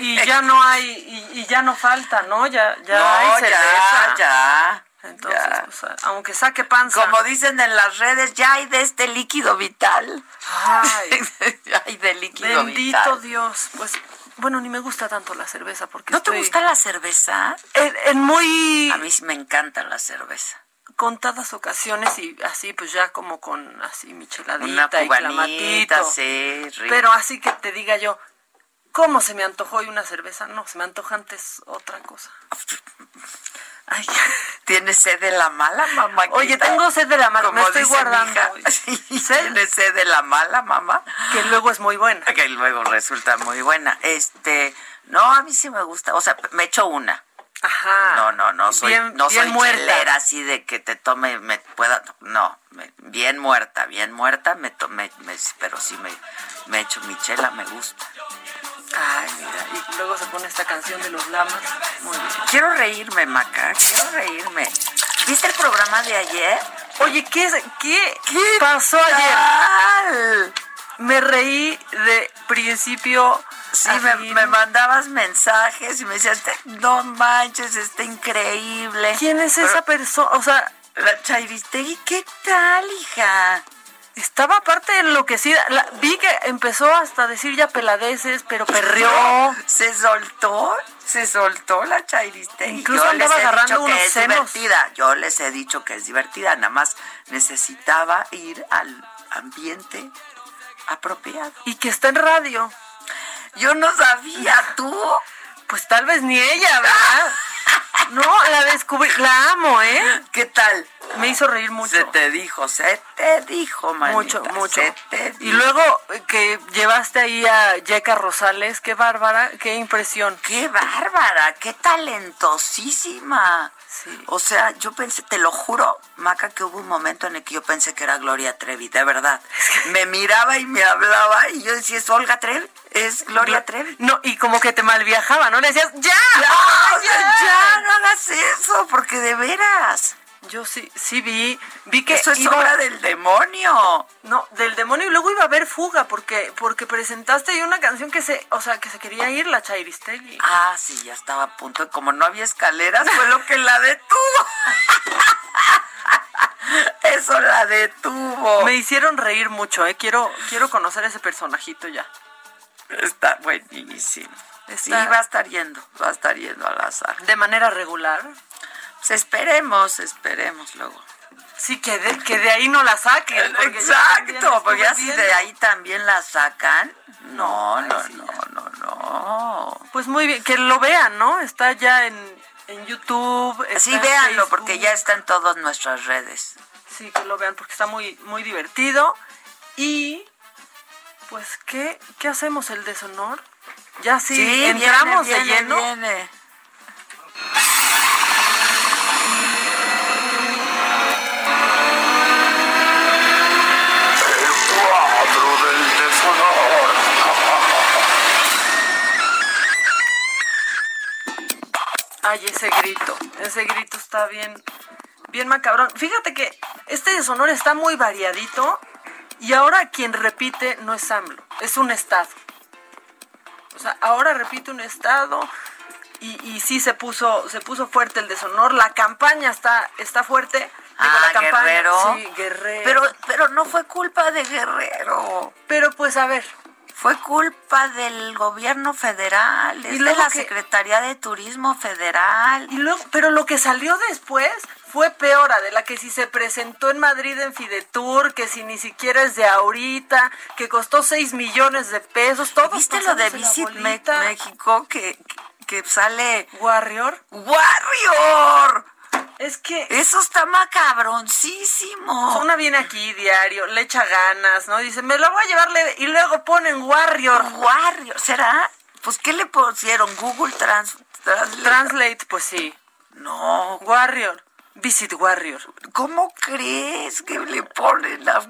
Y, ya no hay, y, ya no falta, ¿no? Ya, ya hay cerveza. Ya, ya. Entonces, pues, aunque saque panza. Como dicen en las redes, ya hay de este líquido vital. Ay, [laughs] ya hay de líquido Bendito Dios. Pues, bueno, ni me gusta tanto la cerveza porque ¿No te gusta la cerveza? En, muy... A mí me encanta la cerveza. Contadas ocasiones y así, pues ya como con así micheladita y clamatito. sí, Pero así que te diga yo, ¿Cómo se me antojó hoy una cerveza? No, se me antoja antes otra cosa. Ay, [laughs] ¿Tienes sed de la mala, mamá? Oye, tengo sed de la mala, me estoy guardando. hoy. [laughs] ¿Tienes sed de la mala, mamá? Que luego es muy buena. Que luego resulta muy buena. Este, no, a mí sí me gusta. O sea, me echo una. Ajá. No, no, no soy, Bien- no bien soy muerta. chelera así de que te tome, me pueda, no, me- bien muerta, bien muerta, me tomé, me, pero sí me, me echo mi chela, me gusta. Ay, mira, y luego se pone esta canción de los lamas. Muy bien. Quiero reírme, Maca, quiero reírme. ¿Viste el programa de ayer? Oye, ¿qué, qué, pasó ayer? tal? Me reí de principio Sí, me, me mandabas mensajes y me decías, "Este- no manches, está increíble. ¿Quién es esa persona? O sea, La Chairistegui, ¿qué tal, hija? Estaba aparte enloquecida. La- vi que empezó hasta a decir ya peladeces, pero perreó. [laughs] Se soltó, se soltó la Chairistegui. Incluso Yo andaba les he agarrando dicho que unos es senos. divertida. Yo les he dicho que es divertida. Nada más necesitaba ir al ambiente apropiado. Y que está en radio. Yo no sabía, [laughs] ¿tú? Pues tal vez ni ella, ¿verdad? [laughs] No, la descubrí, la amo, ¿eh? ¿Qué tal? Me hizo reír mucho. Se te dijo, se te dijo, manita. Mucho, mucho. Se te Y dijo. luego eh, que llevaste ahí a Yeka Rosales, qué bárbara, qué impresión. ¡Qué bárbara! ¡Qué talentosísima! Sí. O sea, yo pensé, te lo juro, Maca, que hubo un momento en el que yo pensé que era Gloria Trevi, de verdad. Me miraba y me hablaba y yo decía, ¿es Olga Trevi? ¿Es Gloria Trevi? No, y como que te malviajaba, ¿no? Le decías, ¡ya! ¡Ya! ¡Ah, ¡Ya! ¡No hagas eso! Porque de veras, Yo sí, sí vi, vi que eso es iba- obra del demonio. No, del demonio y luego iba a haber fuga porque porque presentaste ahí una canción que se, o sea, que se quería ir la Chairistegui. Ah, sí, ya estaba a punto. Como no había escaleras, fue lo que la detuvo. [laughs] Eso la detuvo. Me hicieron reír mucho, eh. Quiero quiero conocer ese personajito ya. Está buenísimo. Sí, Está- va a estar yendo, va a estar yendo al azar. De manera regular. Pues esperemos, esperemos luego. Sí, que de, que de ahí no la saquen. porque Exacto, porque ya si de ahí también la sacan. No, no, sí, no, no, no. Pues muy bien, que lo vean, ¿no? Está ya en, en YouTube. Sí, véanlo, Facebook. porque ya está en todas nuestras redes. Sí, que lo vean porque está muy, muy divertido. Y, pues, ¿qué, ¿qué hacemos? ¿El deshonor? Ya sí, viene, entramos viene, de lleno. viene. Ay, ese grito, ese grito está bien, bien macabrón. Fíjate que este deshonor está muy variadito y ahora quien repite no es AMLO, es un estado. O sea, ahora repite un estado y, y sí se puso, se puso fuerte el deshonor. La campaña está, está fuerte. Digo, Ah, la campaña, Guerrero. Sí, Guerrero. Pero, pero no fue culpa de Guerrero. pero pues a ver, Fue culpa del gobierno federal, es Y de la que- Secretaría de Turismo Federal. Y luego, pero lo que salió después fue peor, de la que si se presentó en Madrid en Fidetur, que si ni siquiera es de ahorita, que costó 6 millones de pesos, todo. ¿Viste lo de Visit México que, que sale Warrior? Warrior? Es que Eso está macabroncísimo. una viene aquí diario, le echa ganas, ¿no? Dice, me la voy a llevar leve", y luego ponen Warrior. Warrior, ¿será? Pues ¿qué le pusieron? Google Trans Translate. Translate, pues sí. no, Warrior. Visit Warrior. ¿cómo crees que le ponen a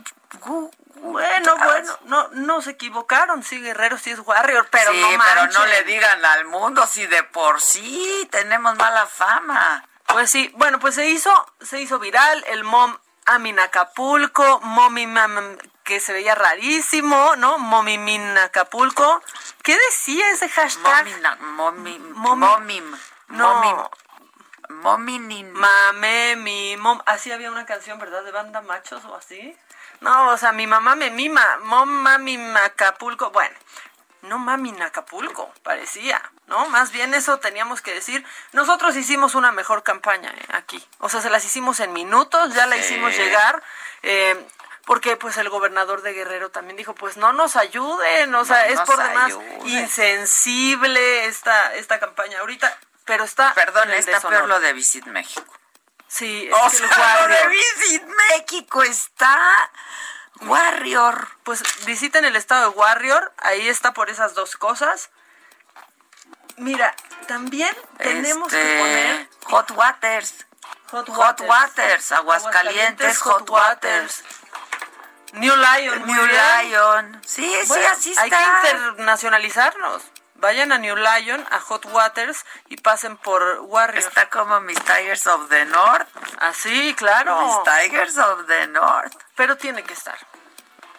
Google? Bueno, bueno, no, no se equivocaron, sí, Guerrero sí es Warrior, pero sí, no pero no le digan al mundo si de por sí tenemos mala fama. Pues sí, bueno, pues se hizo, se hizo viral el mom Amin Acapulco, momi mam, que se veía rarísimo, ¿no? Momi min Acapulco. ¿Qué decía ese hashtag? Momina, momi, Momi- momim, No. mominin. Mame, mi mom. Así había una canción, ¿verdad? De banda machos o así. No, o sea, mi mamá me mima. Mom, mami, Acapulco. Bueno, no mami Acapulco, parecía, ¿no? Más bien eso teníamos que decir. Nosotros hicimos una mejor campaña eh, aquí. O sea, se las hicimos en minutos, ya la Sí. hicimos llegar. Eh, porque pues el gobernador de Guerrero también dijo, pues no nos ayuden, o sea, es por demás insensible esta, esta campaña ahorita, pero está... Perdón, está peor lo de Visit México. Sí, o sea, lo de Visit México está... Warrior. Pues visiten el estado de Warrior, ahí está por esas dos cosas. Mira, también tenemos que este, poner Hot Waters. Hot, Waters, Aguascalientes, Hot, Waters. New Lion, New Lion. Sí, sí, así está. Hay que internacionalizarnos. Vayan a New Lion, a Hot Waters y pasen por Warrior. Está como mis Tigers of the North. Así, ah, claro. Mis Tigers of the North. Pero tiene que estar.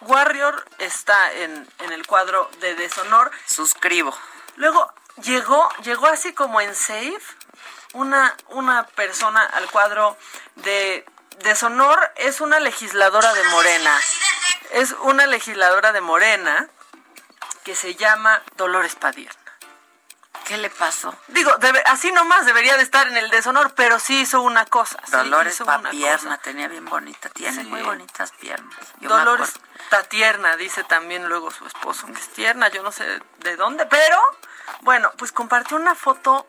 Warrior está en, en el cuadro de deshonor. Suscribo. Luego llegó, llegó así como en Safe una, una persona al cuadro de deshonor. Es una legisladora de Morena. Es una legisladora de Morena que se llama Dolores Padierna. ¿Qué le pasó? Digo, así nomás debería de estar en el deshonor, pero sí hizo una cosa. Dolores Padierna tenía bien bonita, tiene muy bonitas piernas. Dolores Tatierna, dice también luego su esposo, que es tierna, yo no sé de dónde, pero bueno, pues compartió una foto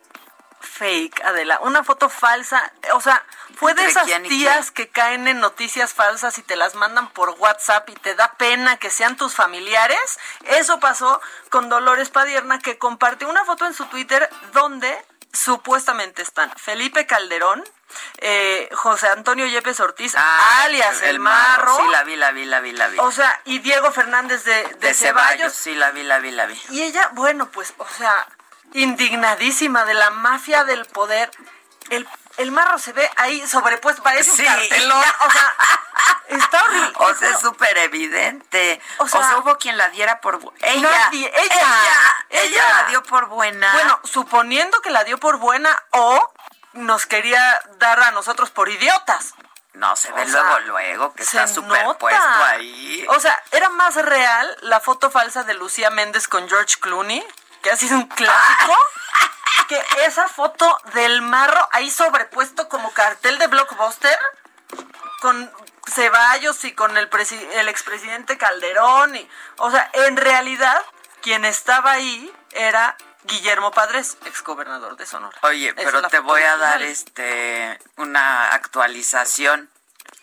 fake, Adela, una foto falsa, o sea, fue de esas tías que caen en noticias falsas y te las mandan por WhatsApp y te da pena que sean tus familiares. Eso pasó con Dolores Padierna que compartió una foto en su Twitter donde supuestamente están Felipe Calderón, eh, José Antonio Yepes Ortiz, ah, alias El, Marro. Sí, la vi, la vi, la vi, la vi. O sea, y Diego Fernández de, de, Ceballos. Sí, la vi, la vi, la vi. Y ella, bueno, pues, o sea, indignadísima de la mafia del poder. El, el marro se ve ahí sobrepuesto, parece un cartelón. [laughs] O sea, está horrible. O sea, es súper evidente. O sea, hubo quien la diera por ella, ella, ella, ella, la dio por buena. Bueno, suponiendo que la dio por buena o nos quería dar a nosotros por idiotas. No, se ve luego, luego, que está superpuesto ahí. O sea, era más real la foto falsa de Lucía Méndez con George Clooney, que ha sido un clásico, que esa foto del marro ahí sobrepuesto como cartel de blockbuster, con Ceballos y con el, el expresidente Calderón. Y, o sea, en realidad, quien estaba ahí era Guillermo Padres, exgobernador de Sonora. Oye, pero te voy a dar este una actualización.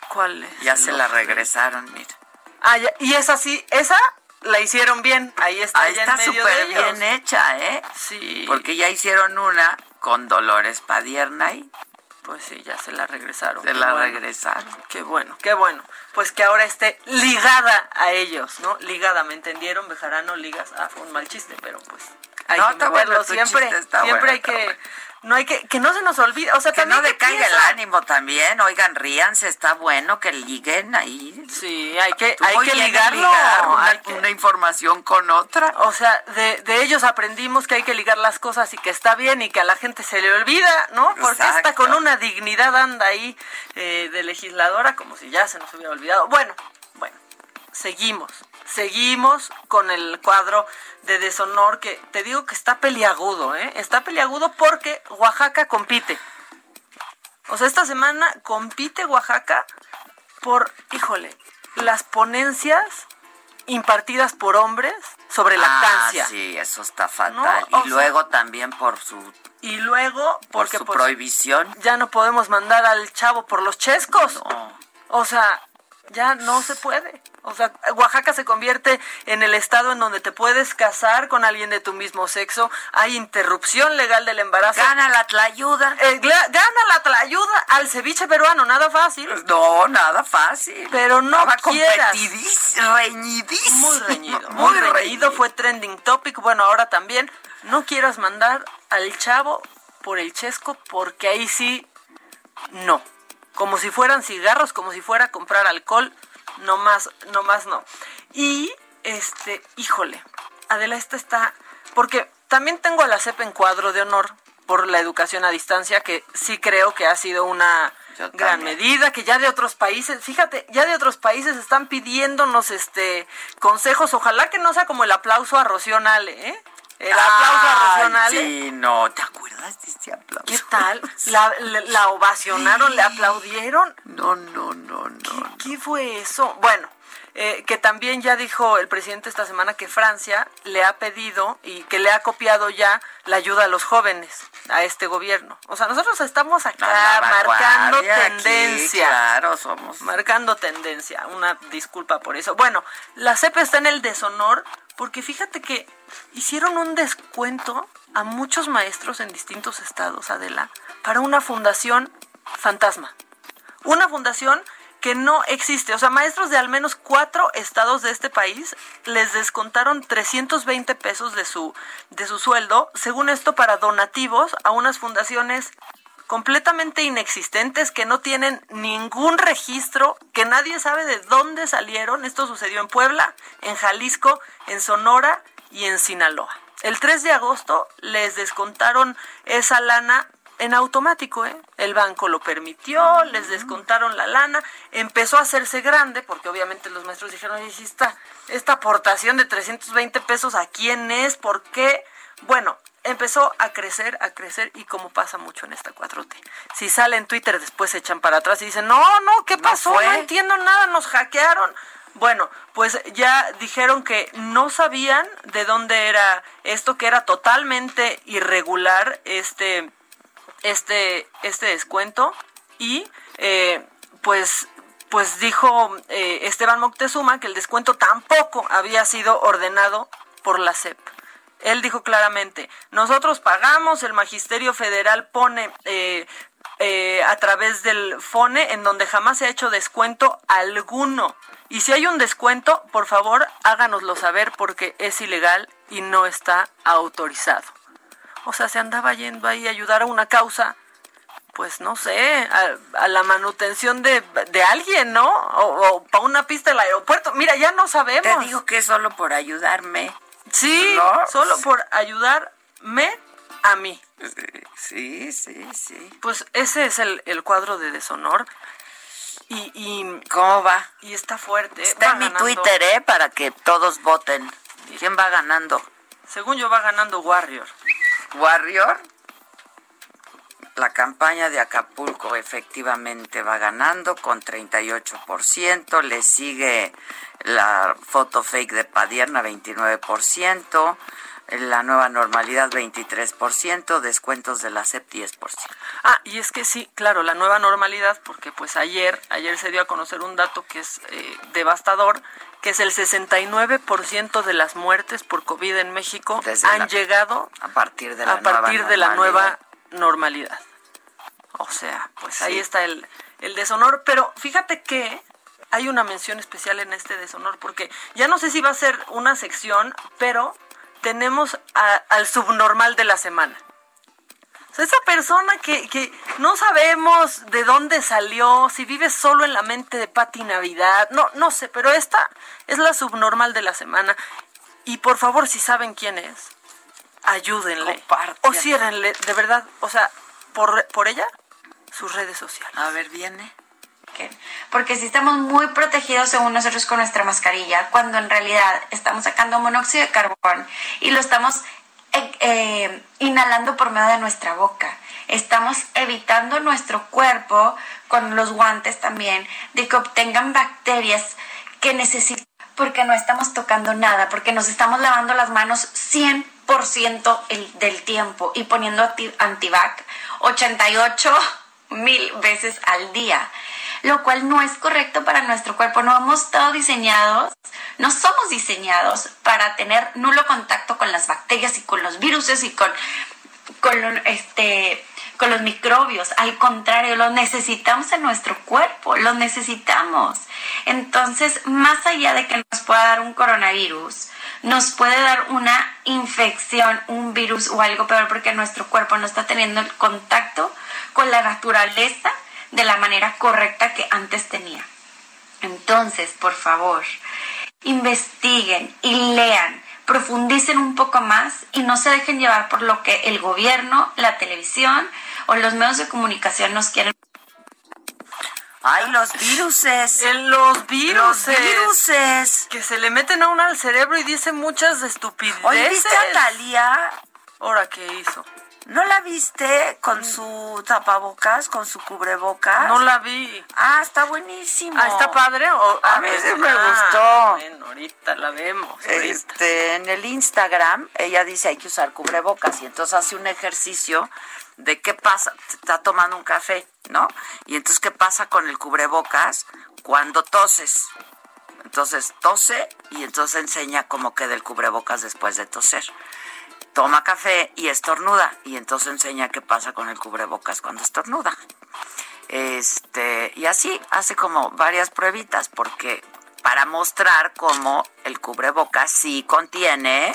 ¿Cuál es? Ya se la regresaron, mira. Ah, y esa sí, esa la hicieron bien. Ahí está, Ahí está súper bien hecha, ¿eh? Sí. Porque ya hicieron una con Dolores Padierna y pues sí, ya se la regresaron. Se la regresaron. Qué bueno, qué bueno. Pues que ahora esté ligada a ellos, ¿no? Ligada, ¿me entendieron? Bejarano, ligas. Ah, fue un mal chiste, pero pues hay no, que bueno, siempre, siempre hay que no hay que que no se nos olvide, o sea, que no decaiga el ánimo también, oigan, ríanse, está bueno que liguen ahí. Sí, hay que hay que ligarlo, ligar una, información con otra. O sea, de, de ellos aprendimos que hay que ligar las cosas y que está bien y que a la gente se le olvida, ¿no? Porque está con una dignidad anda ahí eh, de legisladora como si ya se nos hubiera olvidado. Bueno, bueno, seguimos seguimos con el cuadro de deshonor que te digo que está peliagudo, ¿eh? Está peliagudo porque Oaxaca compite. O sea, esta semana compite Oaxaca por, híjole, las ponencias impartidas por hombres sobre ah, lactancia. sí, eso está fatal. Y luego también por su y luego porque por su pues, prohibición ya no podemos mandar al chavo por los chescos. O sea, ya no se puede. O sea, Oaxaca se convierte en el estado en donde te puedes casar con alguien de tu mismo sexo, hay interrupción legal del embarazo. Gana la tlayuda. Eh, gana la tlayuda al ceviche peruano, nada fácil. No, nada fácil. Pero no quieras. reñidísimo. Muy reñido, muy, reñido. Fue trending topic. Bueno, ahora también. No quieras mandar al chavo por el chesco porque ahí sí, no. Como si fueran cigarros, como si fuera a comprar alcohol no más, no más no. Y, este, híjole, Adela, esta está, porque también tengo a la CEP en cuadro de honor por la educación a distancia, que sí creo que ha sido una gran medida, que ya de otros países, fíjate, ya de otros países están pidiéndonos este consejos, ojalá que no sea como el aplauso a Rocío Nale, ¿eh? El aplauso a Rocío Nale. Sí, no, ¿te acuerdas de ese aplauso? ¿Qué tal? ¿La, ovacionaron, le aplaudieron? No, no, no, no. ¿Qué, fue eso? Bueno, eh, que también ya dijo el presidente esta semana que Francia le ha pedido y que le ha copiado ya la ayuda a los jóvenes a este gobierno. O sea, nosotros estamos acá marcando tendencia. claro, somos. Marcando tendencia. Una disculpa por eso. Bueno, la CEP está en el deshonor porque fíjate que hicieron un descuento a muchos maestros en distintos estados, Adela, para una fundación fantasma. Una fundación que no existe. O sea, maestros de al menos cuatro estados de este país les descontaron 320 pesos de su, de su sueldo, según esto, para donativos a unas fundaciones completamente inexistentes que no tienen ningún registro, que nadie sabe de dónde salieron. Esto sucedió en Puebla, en Jalisco, en Sonora y en Sinaloa. El 3 de agosto les descontaron esa lana en automático, ¿eh? El banco lo permitió, les descontaron la lana, empezó a hacerse grande, porque obviamente los maestros dijeron, oye, esta, esta aportación de 320 pesos, ¿a quién es? ¿Por qué? Bueno, empezó a crecer, a crecer, y como pasa mucho en esta 4T. Si sale en Twitter, después se echan para atrás y dicen, no, no, ¿qué pasó? no entiendo nada, nos hackearon. Bueno, pues ya dijeron que no sabían de dónde era esto, que era totalmente irregular este este, este descuento y eh, pues pues dijo eh, Esteban Moctezuma que el descuento tampoco había sido ordenado por la CEP. Él dijo claramente, nosotros pagamos, el Magisterio Federal pone eh, a través del FONE en donde jamás se ha hecho descuento alguno. Y si hay un descuento, por favor háganoslo saber porque es ilegal y no está autorizado. O sea, se andaba yendo ahí a ayudar a una causa, pues no sé, a, la manutención de, alguien, ¿no? O, para una pista del aeropuerto. Mira, ya no sabemos. Te digo que es solo por ayudarme. Sí, solo por ayudarme a mí. Sí, sí, sí. Pues ese es el, cuadro de deshonor. Y, y, ¿Cómo va? Y está fuerte. Está en mi Twitter, ¿eh? Para que todos voten. ¿Quién va ganando? Según yo va ganando Warrior. Warrior. La campaña de Acapulco efectivamente va ganando con 38%, le sigue la foto fake de Padierna 29%, la nueva normalidad 23%, descuentos de la CEP 10%. Ah, y es que sí, claro, la nueva normalidad, porque pues ayer, ayer se dio a conocer un dato que es eh, devastador, que es el 69% de las muertes por COVID en México han llegado a partir de la, a partir de la nueva normalidad. O sea, pues ahí está el, el deshonor, pero fíjate que hay una mención especial en este deshonor, porque ya no sé si va a ser una sección, pero tenemos al subnormal de la semana. esa persona que, que, no sabemos de dónde salió, si vive solo en la mente de Pati Navidad, no, no sé, pero esta es la subnormal de la semana. Y por favor, si saben quién es, ayúdenle. O ciérrenle, de verdad, o sea, por, por ella, sus redes sociales. A ver, viene. Porque si estamos muy protegidos según nosotros con nuestra mascarilla, cuando en realidad estamos sacando monóxido de carbón y lo estamos eh, eh, inhalando por medio de nuestra boca. Estamos evitando nuestro cuerpo con los guantes también de que obtengan bacterias que necesitan porque no estamos tocando nada, porque nos estamos lavando las manos 100% el, del tiempo y poniendo antivac 88 mil veces al día lo cual no es correcto para nuestro cuerpo. No hemos estado diseñados, no somos diseñados para tener nulo contacto con las bacterias y con los virus y con, con, este, con los microbios. Al contrario, los necesitamos en nuestro cuerpo, los necesitamos. Entonces, más allá de que nos pueda dar un coronavirus, nos puede dar una infección, un virus o algo peor porque nuestro cuerpo no está teniendo el contacto con la naturaleza de la manera correcta que antes tenía. Entonces, por favor, investiguen y lean, profundicen un poco más y no se dejen llevar por lo que el gobierno, la televisión o los medios de comunicación nos quieren. Ay, los viruses. los viruses. Los viruses. Que se le meten a uno al cerebro y dicen muchas estupideces. Oye, ¿viste a Talía? ¿Ahora qué hizo? ¿No la viste con su tapabocas, con su cubrebocas? No la vi. Ah, está buenísimo. Ah, ¿está padre? O, a mí sí me ah, gustó. Bueno, ahorita la vemos. ahorita. Este, en el Instagram, ella dice hay que usar cubrebocas y entonces hace un ejercicio de qué pasa, está tomando un café, ¿no? Y entonces qué pasa con el cubrebocas cuando toses. Entonces tose y entonces enseña cómo queda el cubrebocas después de toser. Toma café y estornuda y entonces enseña qué pasa con el cubrebocas cuando estornuda. Este, y así hace como varias pruebitas porque para mostrar cómo el cubrebocas sí contiene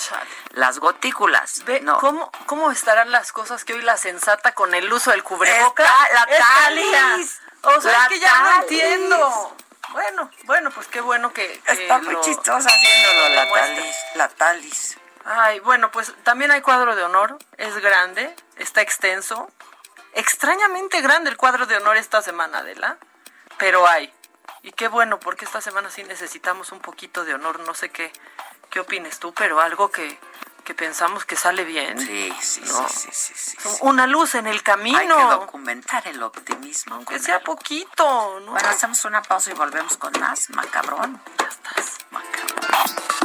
las gotículas. Ve, ¿no? ¿cómo, ¿Cómo estarán las cosas que hoy la sensata con el uso del cubrebocas? Está la Talis. O sea, La es que ya no entiendo. Bueno, bueno, pues qué bueno que, que Está muy lo- chistosa haciéndolo lo la muestra. Talis. La Talis. Ay, bueno, pues también hay cuadro de honor, es grande, está extenso. Extrañamente grande el cuadro de honor esta semana, Adela, pero hay. Y qué bueno, porque esta semana sí necesitamos un poquito de honor, no sé qué, qué opines tú, pero algo que, que pensamos que sale bien. Sí, sí, ¿no? sí, sí, sí, sí. Una luz en el camino. Hay que documentar el optimismo. Aunque sea él. poquito, ¿no? Bueno, hacemos una pausa y volvemos con más. Macabrón. Ya estás. Macabrón.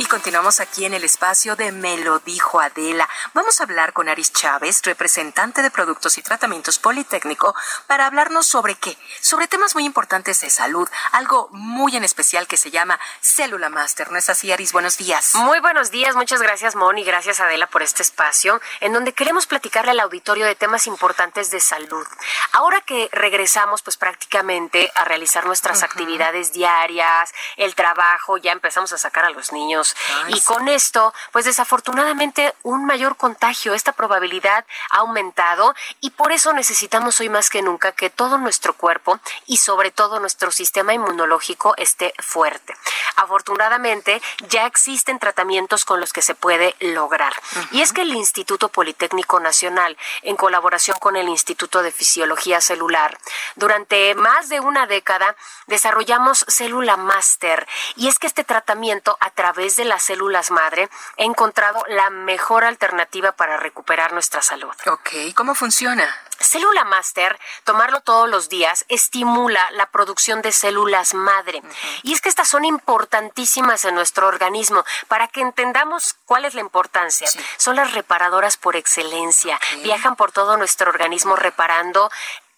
Y continuamos aquí en el espacio de Me lo dijo Adela. Vamos a hablar con Aris Chávez, representante de Productos y Tratamientos Politécnico, para hablarnos sobre qué? Sobre temas muy importantes de salud, algo muy en especial que se llama Célula Master. ¿No es así, Aris? Buenos días. Muy buenos días, muchas gracias Moni, gracias Adela por este espacio en donde queremos platicarle al auditorio de temas importantes de salud. Ahora que regresamos pues prácticamente a realizar nuestras actividades diarias, el trabajo, ya empezamos a sacar a los niños Ay, y sí. con esto pues desafortunadamente un mayor contagio, esta probabilidad ha aumentado y por eso necesitamos hoy más que nunca que todo nuestro cuerpo y sobre todo nuestro sistema inmunológico esté fuerte. Afortunadamente ya existen tratamientos con los que se puede lograr. Y es que el Instituto Politécnico Nacional, en colaboración con el Instituto de Fisiología Celular, durante más de una década desarrollamos Célula Master. Y es que este tratamiento a través de las células madre ha encontrado la mejor alternativa para recuperar nuestra salud. Ok, ¿cómo funciona? Célula Master, tomarlo todos los días, estimula la producción de células madre. Y es que estas son importantísimas en nuestro organismo. Para que entendamos cuál es la importancia, son las reparadoras por excelencia. Viajan por todo nuestro organismo reparando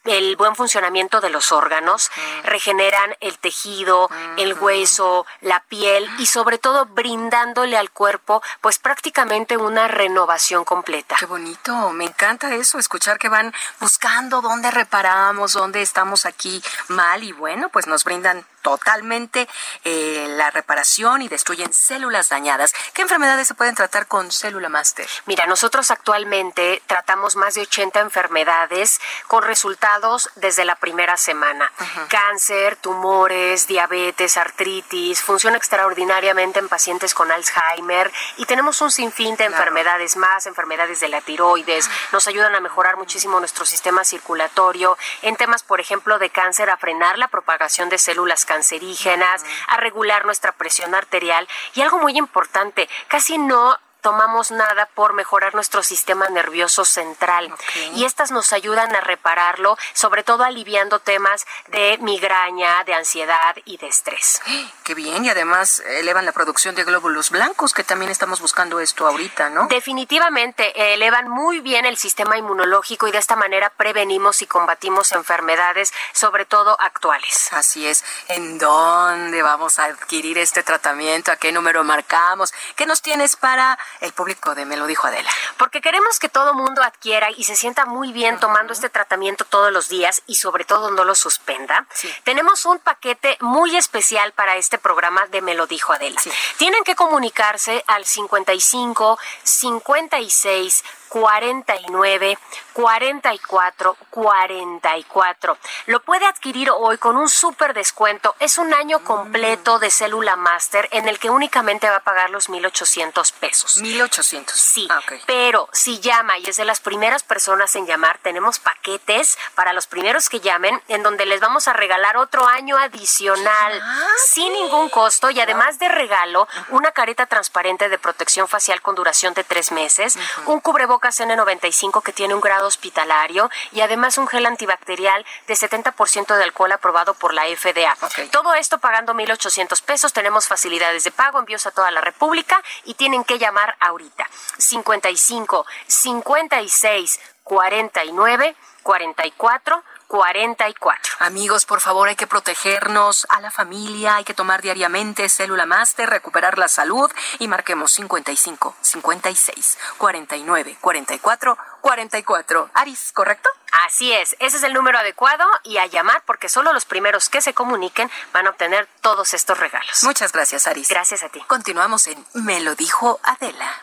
el buen funcionamiento de los órganos, regeneran el tejido, el hueso, la piel y sobre todo brindándole al cuerpo pues prácticamente una renovación completa. Qué bonito, me encanta eso, escuchar que van buscando dónde reparamos, dónde estamos aquí mal y bueno, pues nos brindan totalmente eh, la reparación y destruyen células dañadas. ¿Qué enfermedades se pueden tratar con célula master? Mira, nosotros actualmente tratamos más de 80 enfermedades con resultados desde la primera semana. Cáncer, tumores, diabetes, artritis, funciona extraordinariamente en pacientes con Alzheimer y tenemos un sinfín de enfermedades más, enfermedades de la tiroides, nos ayudan a mejorar muchísimo nuestro sistema circulatorio, en temas, por ejemplo, de cáncer, a frenar la propagación de células cancerígenas, a regular nuestra presión arterial. Y algo muy importante, casi no tomamos nada por mejorar nuestro sistema nervioso central. Y estas nos ayudan a repararlo, sobre todo aliviando temas de migraña, de ansiedad y de estrés. [gasps] Qué bien, y además elevan la producción de glóbulos blancos, que también estamos buscando esto ahorita, ¿no? Definitivamente elevan muy bien el sistema inmunológico y de esta manera prevenimos y combatimos enfermedades, sobre todo actuales. Así es. ¿En dónde vamos a adquirir este tratamiento? ¿A qué número marcamos? ¿Qué nos tienes para el público de Me lo dijo Adela? Porque queremos que todo mundo adquiera y se sienta muy bien tomando este tratamiento todos los días y sobre todo no lo suspenda. Tenemos un paquete muy especial para este programa de Me lo dijo Adela. Tienen que comunicarse al 55 56 49 44 44. Lo puede adquirir hoy con un súper descuento. Es un año completo de célula master en el que únicamente va a pagar los 1,800 pesos. 1,800. Sí, Ah, pero si llama y es de las primeras personas en llamar, tenemos paquetes para los primeros que llamen en donde les vamos a regalar otro año adicional sin ningún costo y además de regalo, una careta transparente de protección facial con duración de tres meses, un cubrebocas N95 que tiene un grado hospitalario y además un gel antibacterial de 70% de alcohol aprobado por la FDA. Todo esto pagando 1,800 pesos. Tenemos facilidades de pago, envíos a toda la República y tienen que llamar ahorita. 55 56 49 44 44. Amigos, por favor, hay que protegernos a la familia, hay que tomar diariamente célula master, recuperar la salud y marquemos 55 56 49 44 44. Aris, ¿correcto? Así es, ese es el número adecuado y a llamar porque solo los primeros que se comuniquen van a obtener todos estos regalos. Muchas gracias, Aris. Gracias a ti. Continuamos en Me lo dijo Adela.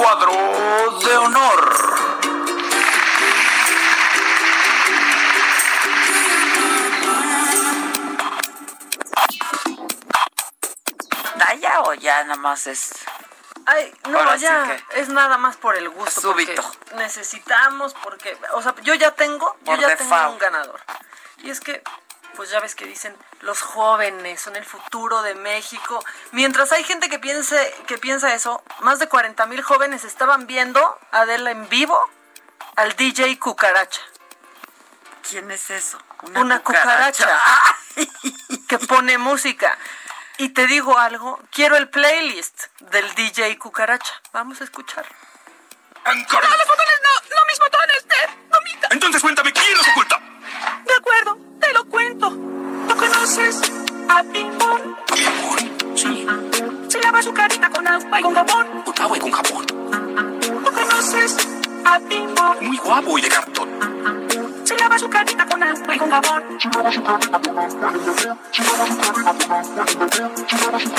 Cuadro de honor. ¿Daya o ya nada más es.? Ay, no, Ahora sí ya que- es nada más por el gusto. Súbito. porque Necesitamos, porque, o sea, yo ya tengo, yo ya tengo un ganador. Y es que, pues ya ves que dicen, los jóvenes son el futuro de México. Mientras hay gente que piense, que piensa eso, más de 40 mil jóvenes estaban viendo a Adela en vivo al DJ Cucaracha. ¿Quién es eso? Una, cucaracha, [laughs] que pone música. Y te digo algo, quiero el playlist del DJ Cucaracha. Vamos a escuchar. Ancora. no, lo mismo todo en este, mamita. Entonces cuéntame quién los oculta. De acuerdo, cuento. ¿Tú conoces a Pimpón? Sí. Se lava su carita con agua y con jabón. Con agua y con jabón. ¿Tú conoces a Pimpón? Muy guapo y de cartón. Se lava su carita con agua y con jabón. Se lava su carita con agua y con jabón. Se lava su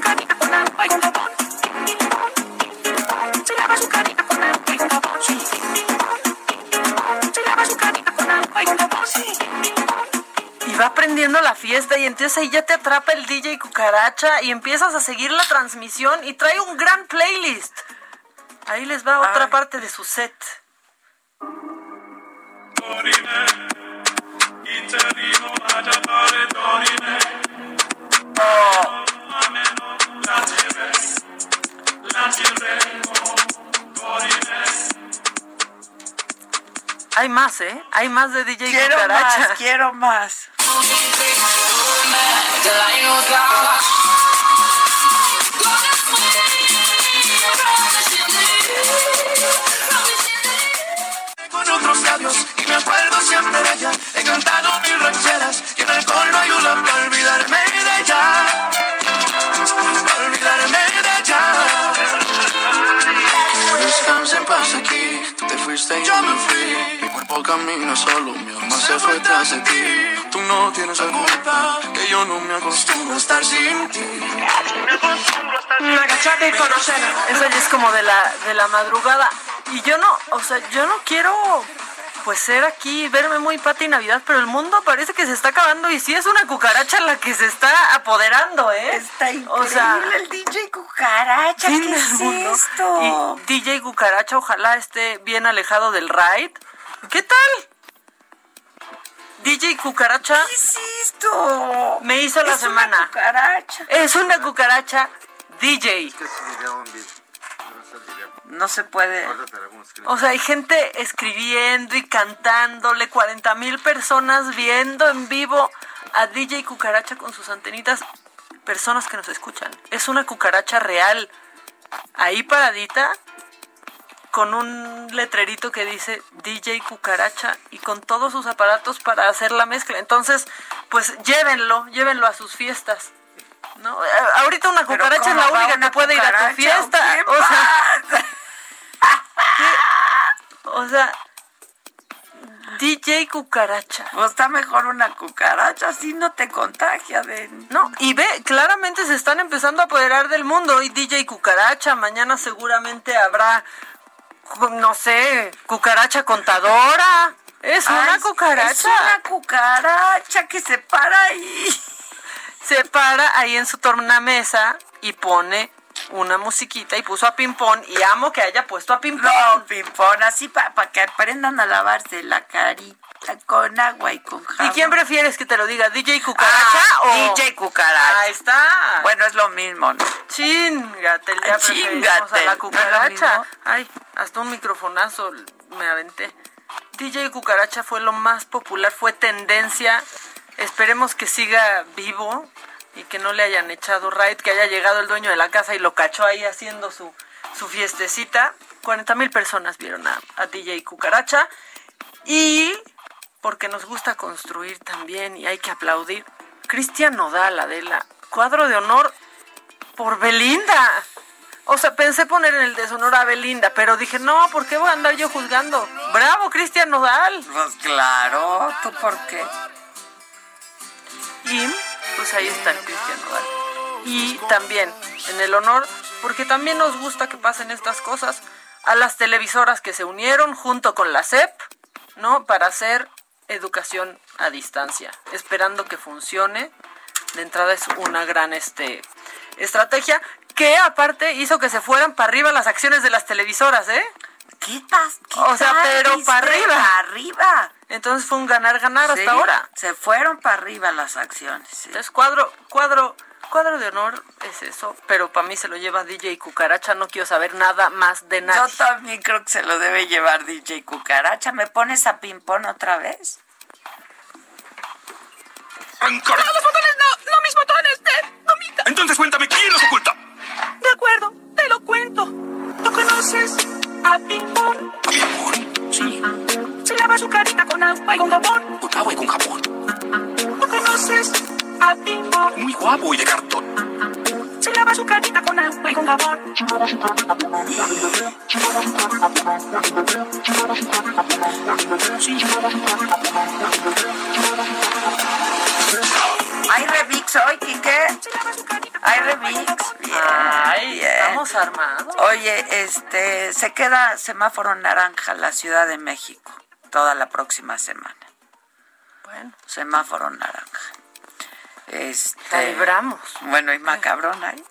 carita con agua y con jabón. Y va aprendiendo la fiesta y entonces ahí ya te atrapa el DJ Cucaracha y empiezas a seguir la transmisión y trae un gran playlist. Ahí les va otra parte de su set. Hay más, ¿eh? Hay más de DJ Quiero Cucaracha. más, quiero más. Cuerpo camina solo, mi alma se fue tras de ti. Tú no tienes la culpa, que yo no me acostumbro a estar sin ti. Agachate y conocer. Eso ya es como de la, de la madrugada. Y yo no, o sea, yo no quiero pues ser aquí, verme muy pati Navidad, pero el mundo parece que se está acabando y sí es una cucaracha la que se está apoderando, ¿eh? Está increíble el DJ Cucaracha, ¿qué es esto? Y DJ Cucaracha, ojalá esté bien alejado del ride. ¿Qué tal? DJ Cucaracha. ¿Qué es esto? Me hizo la es semana. Una cucaracha. Es una cucaracha DJ. No se puede. O sea, hay gente escribiendo y cantándole, 40 mil personas viendo en vivo a DJ Cucaracha con sus antenitas, personas que nos escuchan. Es una cucaracha real, ahí paradita, con un letrerito que dice DJ Cucaracha y con todos sus aparatos para hacer la mezcla. Entonces, pues llévenlo, llévenlo a sus fiestas. ¿no? Eh, Ahorita una cucaracha es ¿cómo la única que puede ir a tu fiesta. o O sea. [laughs] O sea, DJ Cucaracha. Pues está mejor una cucaracha, así no te contagia de... No, y ve, claramente se están empezando a apoderar del mundo. Hoy DJ Cucaracha, mañana seguramente habrá, no sé, cucaracha contadora. Es Ay, una cucaracha. Es una cucaracha que se para ahí. [laughs] Se para ahí en su tornamesa y pone una musiquita y puso a ping-pong y amo que haya puesto a ping-pong. No, ping-pong, así para que aprendan a lavarse la carita con agua y con jabón. ¿Y quién prefieres que te lo diga? ¿DJ Cucaracha Ah, o...? DJ Cucaracha. Ahí está. Bueno, es lo mismo, ¿no? Chingate, ya Chingate. a la ¿No cucaracha. Ay, hasta un microfonazo me aventé. DJ Cucaracha fue lo más popular, fue tendencia. Esperemos que siga vivo y que no le hayan echado raid, que haya llegado el dueño de la casa y lo cachó ahí haciendo su, su fiestecita. 40 mil personas vieron a, a DJ Cucaracha. Y porque nos gusta construir también y hay que aplaudir. Cristian Nodal, Adela, cuadro de honor por Belinda. O sea, pensé poner en el deshonor a Belinda, pero dije, no, ¿por qué voy a andar yo juzgando? Bravo, Cristian Nodal. Pues claro, ¿tú por qué? Y pues ahí está el Cristian Nodal. Y también en el honor, porque también nos gusta que pasen estas cosas, a las televisoras que se unieron junto con la CEP, ¿no? Para hacer educación a distancia, esperando que funcione. De entrada es una gran este, estrategia que aparte hizo que se fueran para arriba las acciones de las televisoras, ¿eh? ¿Qué pasa? O sea, pero para arriba. Para arriba. Entonces fue un ganar-ganar Sí, hasta ahora. Se fueron para arriba las acciones. sí. Entonces cuadro, cuadro, cuadro de honor es eso, pero para mí se lo lleva DJ Cucaracha, no quiero saber nada más de Yo nadie. también creo que se lo debe llevar DJ Cucaracha. ¿Me pones a ping-pong otra vez? ¡Ancora! los botones no! ¡Lo mismo todo en este! ¡Mamita! Entonces cuéntame, ¿quién los oculta? De acuerdo, te lo cuento. ¿No conoces a Ping Pong? ¿A Ping-Pong? Sí. Se lava su carita con agua y con jabón. Con agua y con jabón. ¿No conoces a Ping Pong? Muy guapo y de cartón. Se lava su carita con agua y con jabón. ¿Hay remix hoy, Quique? ¿Hay remix? Bien, Ay, bien. estamos armados. Oye, este, se queda semáforo naranja la Ciudad de México toda la próxima semana. Bueno, Semáforo naranja. Este, la libramos. Bueno, y macabrón ahí.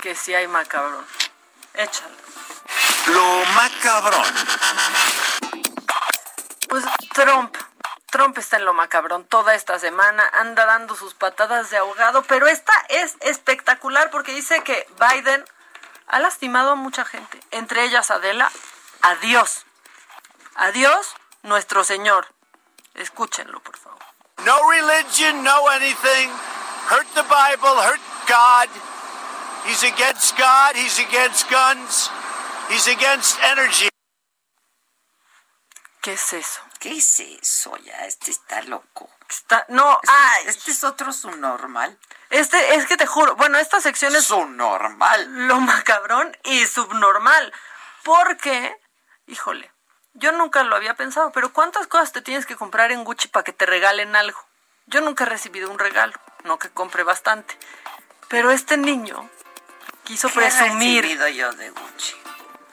Que sí hay macabrón. Échalo. Lo macabrón. Pues Trump. Trump está en lo macabrón toda esta semana, anda dando sus patadas de ahogado, pero esta es espectacular porque dice que Biden ha lastimado a mucha gente, entre ellas Adela. Adiós. Adiós, nuestro Señor. Escúchenlo, por favor. No religion, no anything. Hurt the Bible, hurt God. He's against God, he's against guns, he's against energy. ¿Qué es eso? ¿Qué es eso? Ya, este está loco. Está, no, Este, ay, este es otro su normal. este es que te juro, bueno, esta sección es Su normal. lo macabrón y subnormal. Porque, híjole, yo nunca lo había pensado, pero ¿cuántas cosas te tienes que comprar en Gucci para que te regalen algo? Yo nunca he recibido un regalo, no que compre bastante. Pero este niño quiso ¿Qué he presumir. recibido yo de Gucci?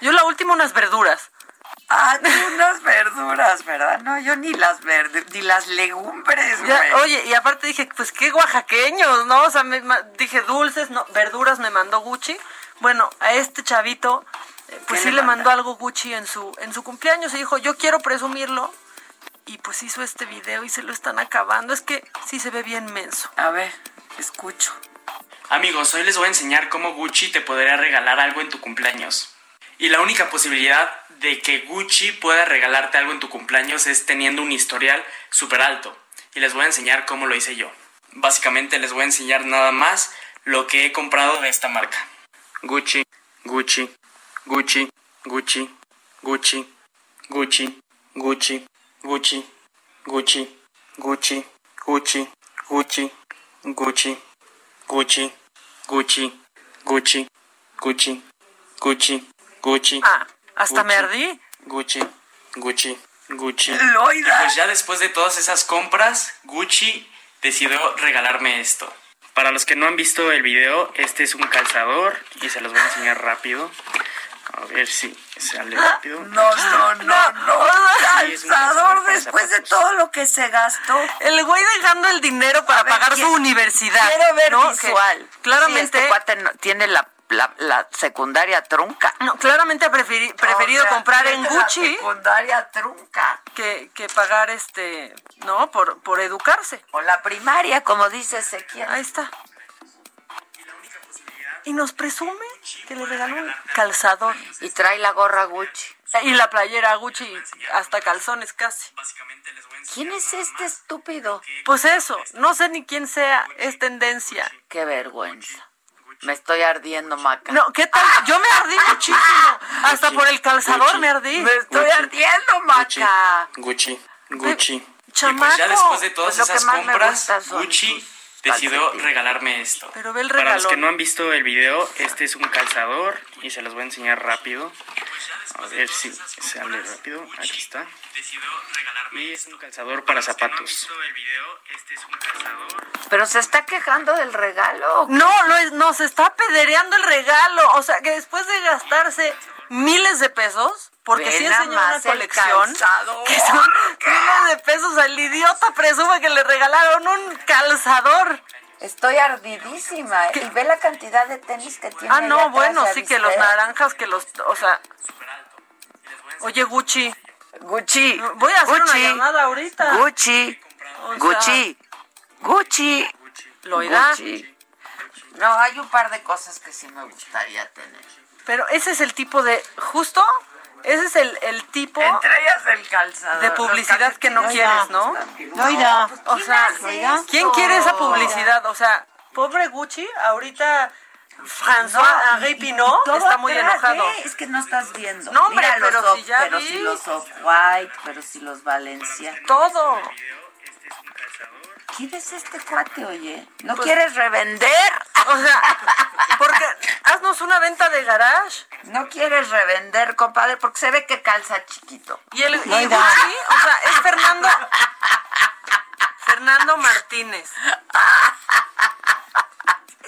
Yo la última unas verduras. Ah, tú unas verduras, ¿verdad? No, yo ni las verdes, ni las legumbres, Ya, güey. oye, y aparte dije, pues qué oaxaqueños, ¿no? O sea, me- ma- dije dulces, no, verduras me mandó Gucci. Bueno, a este chavito, eh, pues ¿Qué sí le le mandó algo Gucci en su, en su cumpleaños y dijo, yo quiero presumirlo. Y pues hizo este video y se lo están acabando. Es que sí se ve bien menso. A ver, escucho. Amigos, hoy les voy a enseñar cómo Gucci te podría regalar algo en tu cumpleaños. Y la única posibilidad de que Gucci pueda regalarte algo en tu cumpleaños es teniendo un historial súper alto. Y les voy a enseñar cómo lo hice yo. Básicamente les voy a enseñar nada más lo que he comprado de esta marca. Gucci, Gucci, Gucci, Gucci, Gucci, Gucci, Gucci, Gucci, Gucci, Gucci, Gucci, Gucci, Gucci, Gucci, Gucci, Gucci, Gucci, Gucci, Gucci. Ah, hasta me Gucci, ardí. Gucci, Gucci, Gucci. Loida. Y pues ya después de todas esas compras, Gucci decidió regalarme esto. Para los que no han visto el video, este es un calzador y se los voy a enseñar rápido. A ver si sale rápido. No, no, no, no. Sí, es un Calzador después de todo lo que se gastó. El güey dejando el dinero para ver, pagar su quiero- universidad. Quiero ver ¿no? visual. Que claramente, Sí, este cuate no- tiene la, la, la secundaria trunca. no, claramente preferi- preferido O sea, comprar en tiene la Gucci secundaria trunca. que, que pagar este, ¿no? Por, por educarse. O la primaria, como dice Ezequiel. Ahí está. Y nos presume que le regaló un calzador. Y trae la gorra Gucci. Y la playera Gucci, hasta calzones casi. ¿Quién es este estúpido? Pues eso, no sé ni quién sea, es tendencia. Qué vergüenza. Me estoy ardiendo, Maca. No, ¿qué tal? Yo me ardí [laughs] muchísimo. Hasta por el calzador me ardí. Me estoy Gucci. ardiendo, Maca. Gucci, Gucci. Y pues chamaco. ya después de todas esas compras, Gucci tus decidió regalarme esto. Pero ve el Para los que no han visto el video, este es un calzador y se los voy a enseñar rápido. A ver si sale rápido. Aquí está. Y es un calzador para zapatos. Pero se está quejando del regalo. No, no, es- nos está pedereando el regalo. O sea, que después de gastarse miles de pesos, porque Ve sí enseñó una colección, que son miles de pesos, el idiota presume que le regalaron un calzador. Estoy ardidísima. ¿eh? Y ve la cantidad de tenis que tiene. Ah, no, atrás, bueno, ¿ya sí que los naranjas, que los, o sea... Oye, Gucci, Gucci. voy a hacer una llamada ahorita. Gucci. O sea, Gucci. Gucci. Loida. Gucci. No, hay un par de cosas que sí me gustaría tener. Pero ese es el tipo de, justo, ese es el, el tipo Entre ellas el calzador. de publicidad que no Los quieres, ¿no? Loida. pues, O ¿quién sea, esto? ¿quién quiere esa publicidad? O sea, pobre Gucci, ahorita François Henri Pinot está muy atrás, enojado. ¿eh? Es que no estás viendo. No, hombre, Mira los pero off- si ya pero vi. si los off-white, pero si los Valencia. Todo. ¿Quién es este cuate, oye? ¿No Pues- quieres revender? O sea, porque haznos una venta de garage. No quieres revender, compadre, porque se ve que calza chiquito. Y el y. Gucci, o sea, es Fernando Fernando Martínez.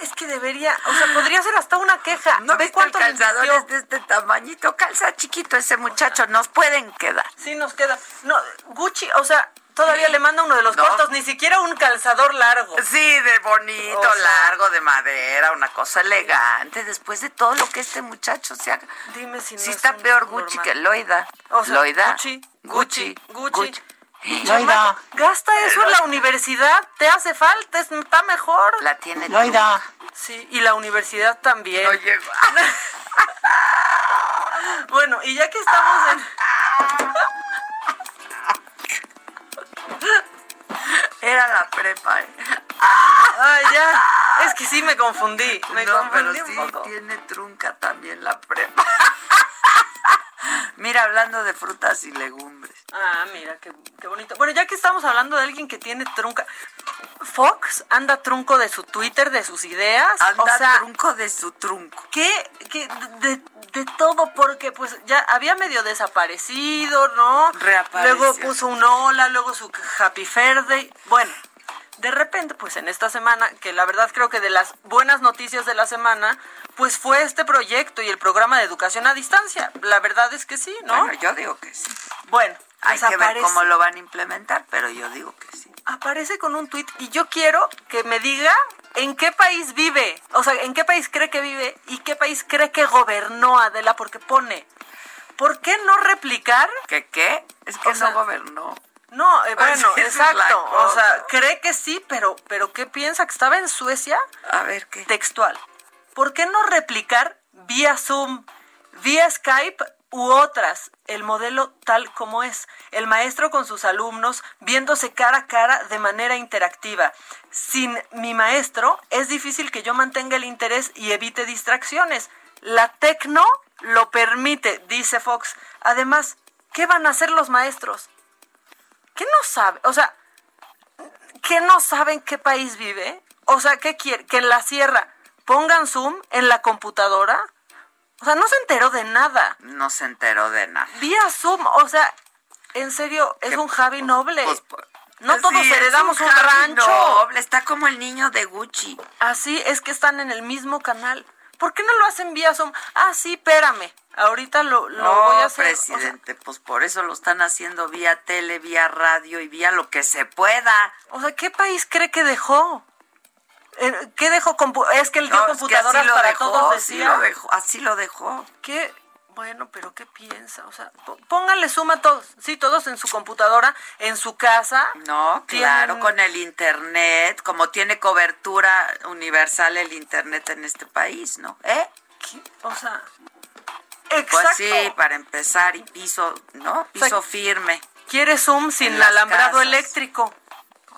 Es que debería, o sea, podría ser hasta una queja. ¿No Ve cuánto el calzador es de este tamañito? Calza chiquito ese muchacho, nos pueden quedar. Sí, nos queda. No, Gucci, o sea, todavía le manda uno de los No. cortos, ni siquiera un calzador largo. Sí, de bonito, O sea- largo, de madera, una cosa elegante, después de todo lo que este muchacho se haga. Dime si no es está un peor Gucci normal. que Loida. O sea, Loida. Gucci, Gucci, Gucci. Loida. Gasta eso en la universidad, te hace falta, es- está mejor. La tiene Loida. Sí, y la universidad también. No llegó. [laughs] bueno, y ya que estamos en... [laughs] Era la prepa. ¿eh? Ay, ya. Es que sí me confundí. Me no, pero confundí un sí poco. tiene trunca también la prepa. [laughs] Mira, hablando de frutas y legumbres. Ah, mira, qué, qué bonito. Bueno, ya que estamos hablando de alguien que tiene trunca. Fox anda trunco de su Twitter, de sus ideas. Anda o sea, trunco de su trunco. ¿Qué? qué de, de todo, porque pues ya había medio desaparecido, ¿no? Reapareció. Luego puso un hola, luego su Happy Day. Bueno, de repente, pues en esta semana, que la verdad creo que de las buenas noticias de la semana, pues fue este proyecto y el programa de educación a distancia. La verdad es que sí, ¿no? Bueno, yo digo que sí. Bueno, hay pues que ver cómo lo van a implementar, pero yo digo que sí. aparece con un tuit y yo quiero que me diga en qué país vive, o sea, en qué país cree que vive y qué país cree que gobernó Adela, porque pone, ¿por qué no replicar? ¿Qué qué? Es que O sea, no gobernó. No, eh, bueno, exacto, o sea, cree que sí, pero, pero ¿qué piensa? ¿Que estaba en Suecia? A ver qué. Textual. ¿Por qué no replicar vía Zoom, vía Skype u otras el modelo tal como es? El maestro con sus alumnos viéndose cara a cara de manera interactiva. Sin mi maestro es difícil que yo mantenga el interés y evite distracciones. La tecno lo permite, dice Fox. Además, ¿qué van a hacer los maestros? ¿Qué no sabe? O sea, ¿qué no saben qué país vive? O sea, ¿qué quiere? Que en la sierra pongan Zoom en la computadora. O sea, no se enteró de nada. No se enteró de nada. Vía Zoom, o sea, en serio, es un Javi noble. no todos Pues, Sí, es heredamos un, Javi rancho. Noble, está como el niño de Gucci. Así es que están en el mismo canal. ¿Por qué no lo hacen vía Zoom? Ah, sí, espérame. Ahorita lo, lo no, voy a hacer. O sea, presidente, pues por eso lo están haciendo vía tele, vía radio y vía lo que se pueda. O sea, ¿qué país cree que dejó? Eh, ¿Qué dejó? Es que él dio No, es que computadoras así lo para dejó, todos, así decía. lo dejó, así lo dejó. ¿Qué? Bueno, pero ¿qué piensa? O sea, p- pónganle suma a todos. Sí, todos en su computadora, en su casa. No, claro, Tienen- con el internet, como tiene cobertura universal el internet en este país, ¿no? ¿Eh? O sea, Pues sí, para empezar, y piso, ¿no? Piso sea, firme. Quiere Zoom sin alambrado casas. eléctrico.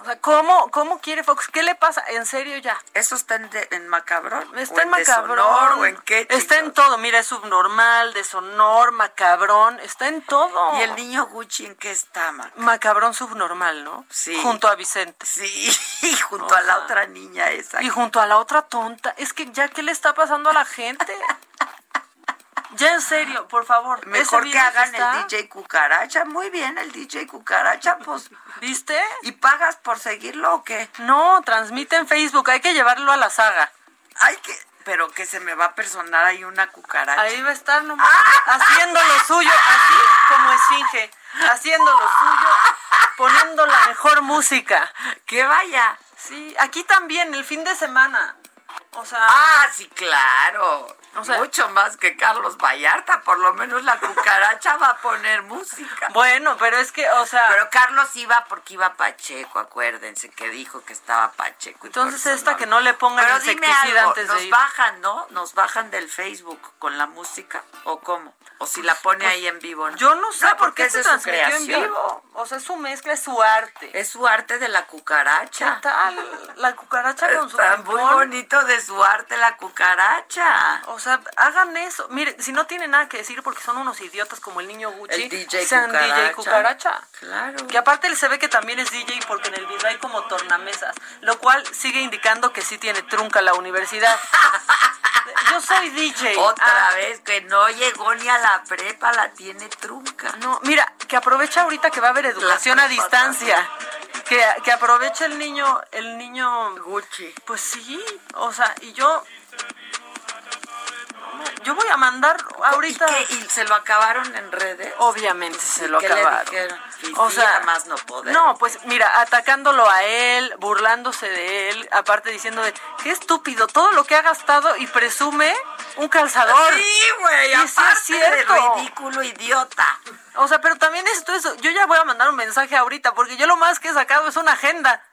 O sea, ¿cómo, ¿cómo quiere Fox? ¿Qué le pasa? En serio ya. ¿Eso está en, de- en Macabrón? Está ¿O en en Macabrón. Deshonor, ¿O en qué? Está en todo. Mira, es subnormal, deshonor, macabrón. Está en todo. ¿Y el niño Gucci en qué está, ma? Macabrón subnormal, ¿no? Sí. Junto a Vicente. Sí, [laughs] y junto a la otra niña esa. Y junto a la otra tonta. Es que ya, ¿qué le está pasando a la gente? [laughs] ya en serio, por favor. Mejor que hagan está- el DJ Cucaracha. Muy bien, el DJ Cucaracha, pues. [laughs] ¿Viste? ¿Y pagas por seguirlo o qué? No, transmite en Facebook. Hay que llevarlo a la saga. Hay que. Pero que se me va a personar ahí una cucaracha. Ahí va a estar nomás, haciendo lo suyo, así como esfinge, haciendo lo suyo, poniendo la mejor música. Que vaya. Sí, aquí también, el fin de semana. O sea, Ah, sí, claro. O sea- Mucho más que Carlos Vallarta. Por lo menos la cucaracha va a poner música. bueno, pero es que, o sea, Pero Carlos iba porque iba Pacheco, acuérdense que dijo que estaba Pacheco. entonces esta que no le pongan Pero dime insecticida algo, antes de nos ir. bajan, ¿no? Nos bajan del Facebook con la música o cómo? O si la pone ahí en vivo, ¿no? Yo no sé por qué se transmitió en vivo. O sea, es su mezcla, es su arte. Es su arte de la ¿Qué cucaracha. tal? La cucaracha con su Está muy bonito de su arte la cucaracha. O sea, hagan eso. Mire, si no tienen nada que decir porque son unos idiotas como el niño Gucci, El DJ sean DJ Cucaracha. Cucaracha. Claro. Que aparte él se ve que también es DJ porque en el video hay como tornamesas, lo cual sigue indicando que sí tiene trunca la universidad. [laughs] Yo soy DJ. Otra Ah, vez que no llegó ni a la prepa, la tiene trunca. No, mira, que aprovecha ahorita que va a haber educación a distancia. Que, que aproveche el niño, el niño Gucci. Pues sí, o sea, y yo yo voy a mandar ahorita ¿Y, qué? ¿Y se lo acabaron en redes? obviamente se lo ¿Qué le acabaron. O sea, más no poder. No, pues mira, atacándolo a él, burlándose de él, aparte diciendo de qué estúpido, todo lo que ha gastado y presume un calzador. Sí, güey, Y sí es aparte de cierto. ridículo idiota. O sea, pero también esto eso. Yo ya voy a mandar un mensaje ahorita porque yo lo más que he sacado es una agenda.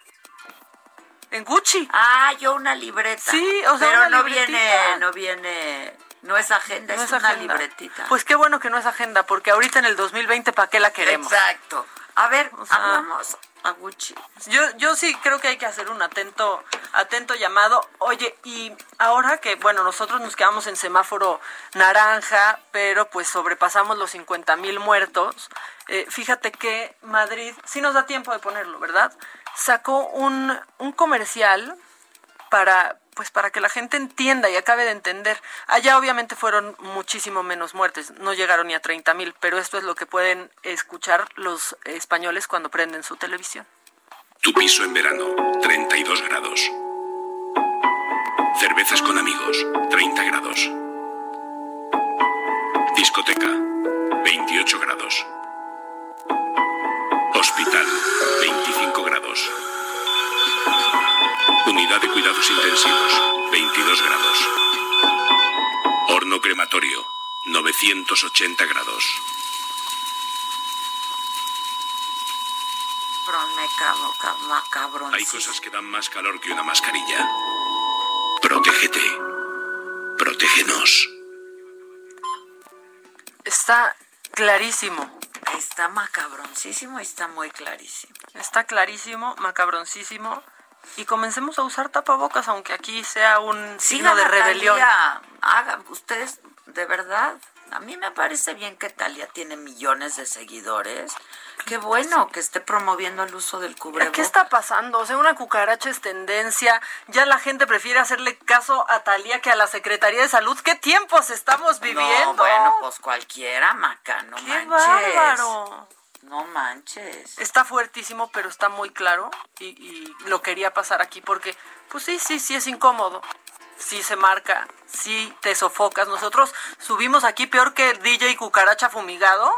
En Gucci. Ah, yo una libreta. Sí, o sea, Pero una no libretita. viene, no viene, no es agenda, No es, es una agenda. libretita. Pues qué bueno que no es agenda, porque ahorita en el 2020, ¿para qué la queremos? Exacto. A ver, O sea, hablamos a Gucci. Yo, yo sí creo que hay que hacer un atento, atento llamado. Oye, y ahora que, bueno, nosotros nos quedamos en semáforo naranja, pero pues sobrepasamos los 50 mil muertos, eh, fíjate que Madrid, sí nos da tiempo de ponerlo, ¿verdad? Sacó un, un comercial para pues para que la gente entienda y acabe de entender. Allá obviamente fueron muchísimo menos muertes, no llegaron ni a 30 mil, pero esto es lo que pueden escuchar los españoles cuando prenden su televisión. Tu piso en verano, 32 grados. Cervezas con amigos, 30 grados. Discoteca, crematorio, 980 grados. Hay cosas que dan más calor que una mascarilla. Protégete. Protégenos. Está clarísimo. Está macabroncísimo y está muy clarísimo. Está clarísimo, macabroncísimo. Y comencemos a usar tapabocas, aunque aquí sea un signo de rebelión. Hagan ustedes, de verdad. A mí me parece bien que Talia tiene millones de seguidores. Qué bueno que esté promoviendo el uso del cubrebocas. ¿Qué está pasando? O sea, una cucaracha es tendencia. Ya la gente prefiere hacerle caso a Talía que a la Secretaría de Salud. ¿Qué tiempos estamos viviendo? No, bueno, pues cualquiera, Maca, no ¡Qué manches. bárbaro! No manches. Está fuertísimo, pero está muy claro. Y, y lo quería pasar aquí porque, pues sí, sí, sí es incómodo. Sí se marca, sí te sofocas. Nosotros subimos aquí peor que DJ Cucaracha Fumigado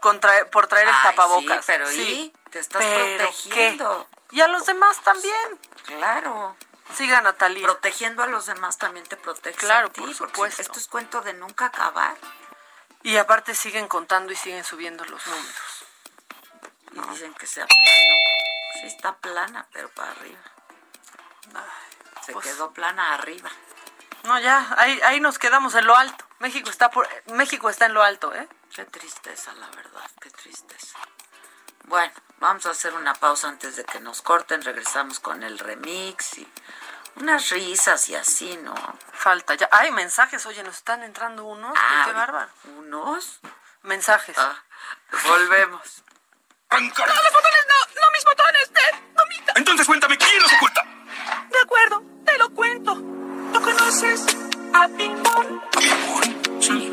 con por traer el Ay, tapabocas. sí, pero ¿y? Te estás Pero protegiendo. ¿qué? Y a los demás también. Claro. Sigan, Natalia. Protegiendo a los demás también te proteges Claro, a ti, por supuesto. Esto es cuento de nunca acabar. Y aparte siguen contando y siguen subiendo los números. Y dicen que sea plano. Sí está plana, pero para arriba. Se pues- quedó plana arriba. No, ya, ahí, ahí nos quedamos en lo alto. México está por, México está en lo alto, ¿eh? Qué tristeza, la verdad, qué tristeza. Bueno, vamos a hacer una pausa antes de que nos corten. Regresamos con el remix y unas risas y así, ¿no? Falta ya. Hay mensajes, oye, nos están entrando unos. Ah, qué bárbaro. ¿Unos? Mensajes. volvemos. ¡No, los botones no! ¡No mis botones! ¡Te Entonces cuéntame quién los oculta. De acuerdo, te lo cuento. ¿No conoces a Ping Pong? ¿A Ping? Sí.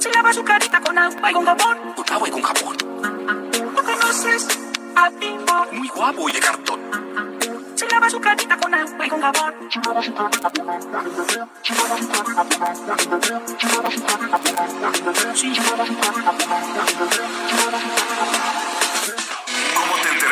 Se lava su carita con agua y con jabón. Con agua y con jabón. ¿No conoces a Ping Pong? Muy guapo y de cartón. Se lava su carita con agua y con jabón. ¿Cómo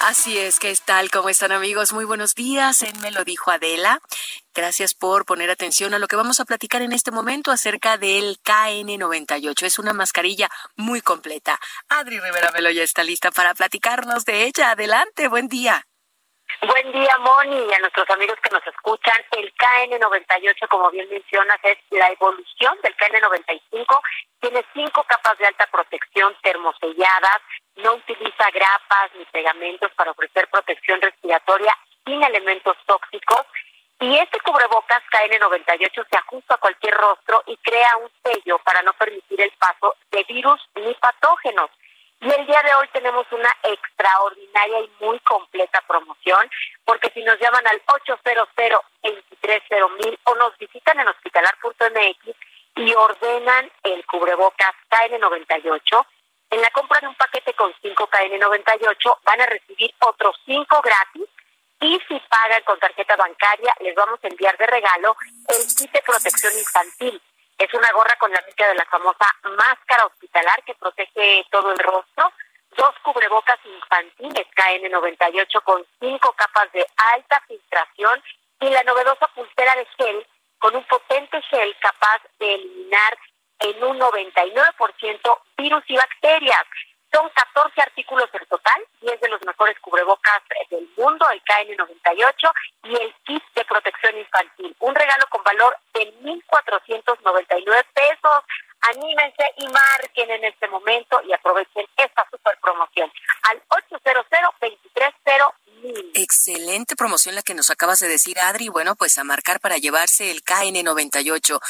Así es, ¿qué tal? ¿Cómo están amigos? Muy buenos días. En Me lo dijo Adela. Gracias por poner atención a lo que vamos a platicar en este momento acerca del KN98. Es una mascarilla muy completa. Adri Rivera Melo ya está lista para platicarnos de ella. Adelante, buen día. Buen día, Moni, y a nuestros amigos que nos escuchan. El KN98, como bien mencionas, es la evolución del KN95. Tiene cinco capas de alta protección termoselladas, no utiliza grapas ni pegamentos para ofrecer protección respiratoria sin elementos tóxicos. Y este cubrebocas KN98 se ajusta a cualquier rostro y crea un sello para no permitir el paso de virus ni patógenos. Y el día de hoy tenemos una extraordinaria y muy completa promoción, porque si nos llaman al 800 230 o nos visitan en hospitalar.mx y ordenan el cubrebocas KN98, en la compra de un paquete con 5 KN98 van a recibir otros 5 gratis y si pagan con tarjeta bancaria les vamos a enviar de regalo el kit de protección infantil. Es una gorra con la mica de la famosa máscara hospitalar que protege todo el rostro, dos cubrebocas infantiles KN98 con cinco capas de alta filtración y la novedosa pulsera de gel con un potente gel capaz de eliminar en un 99% virus y bacterias. Son 14 artículos en total, 10 de los mejores cubrebocas del mundo, el KN98 y el kit de protección infantil. Un regalo con valor de 1.499 pesos. Anímense y marquen en este momento y aprovechen esta super promoción al excelente promoción la que nos acabas de decir, Adri. Bueno, pues a marcar para llevarse el KN98.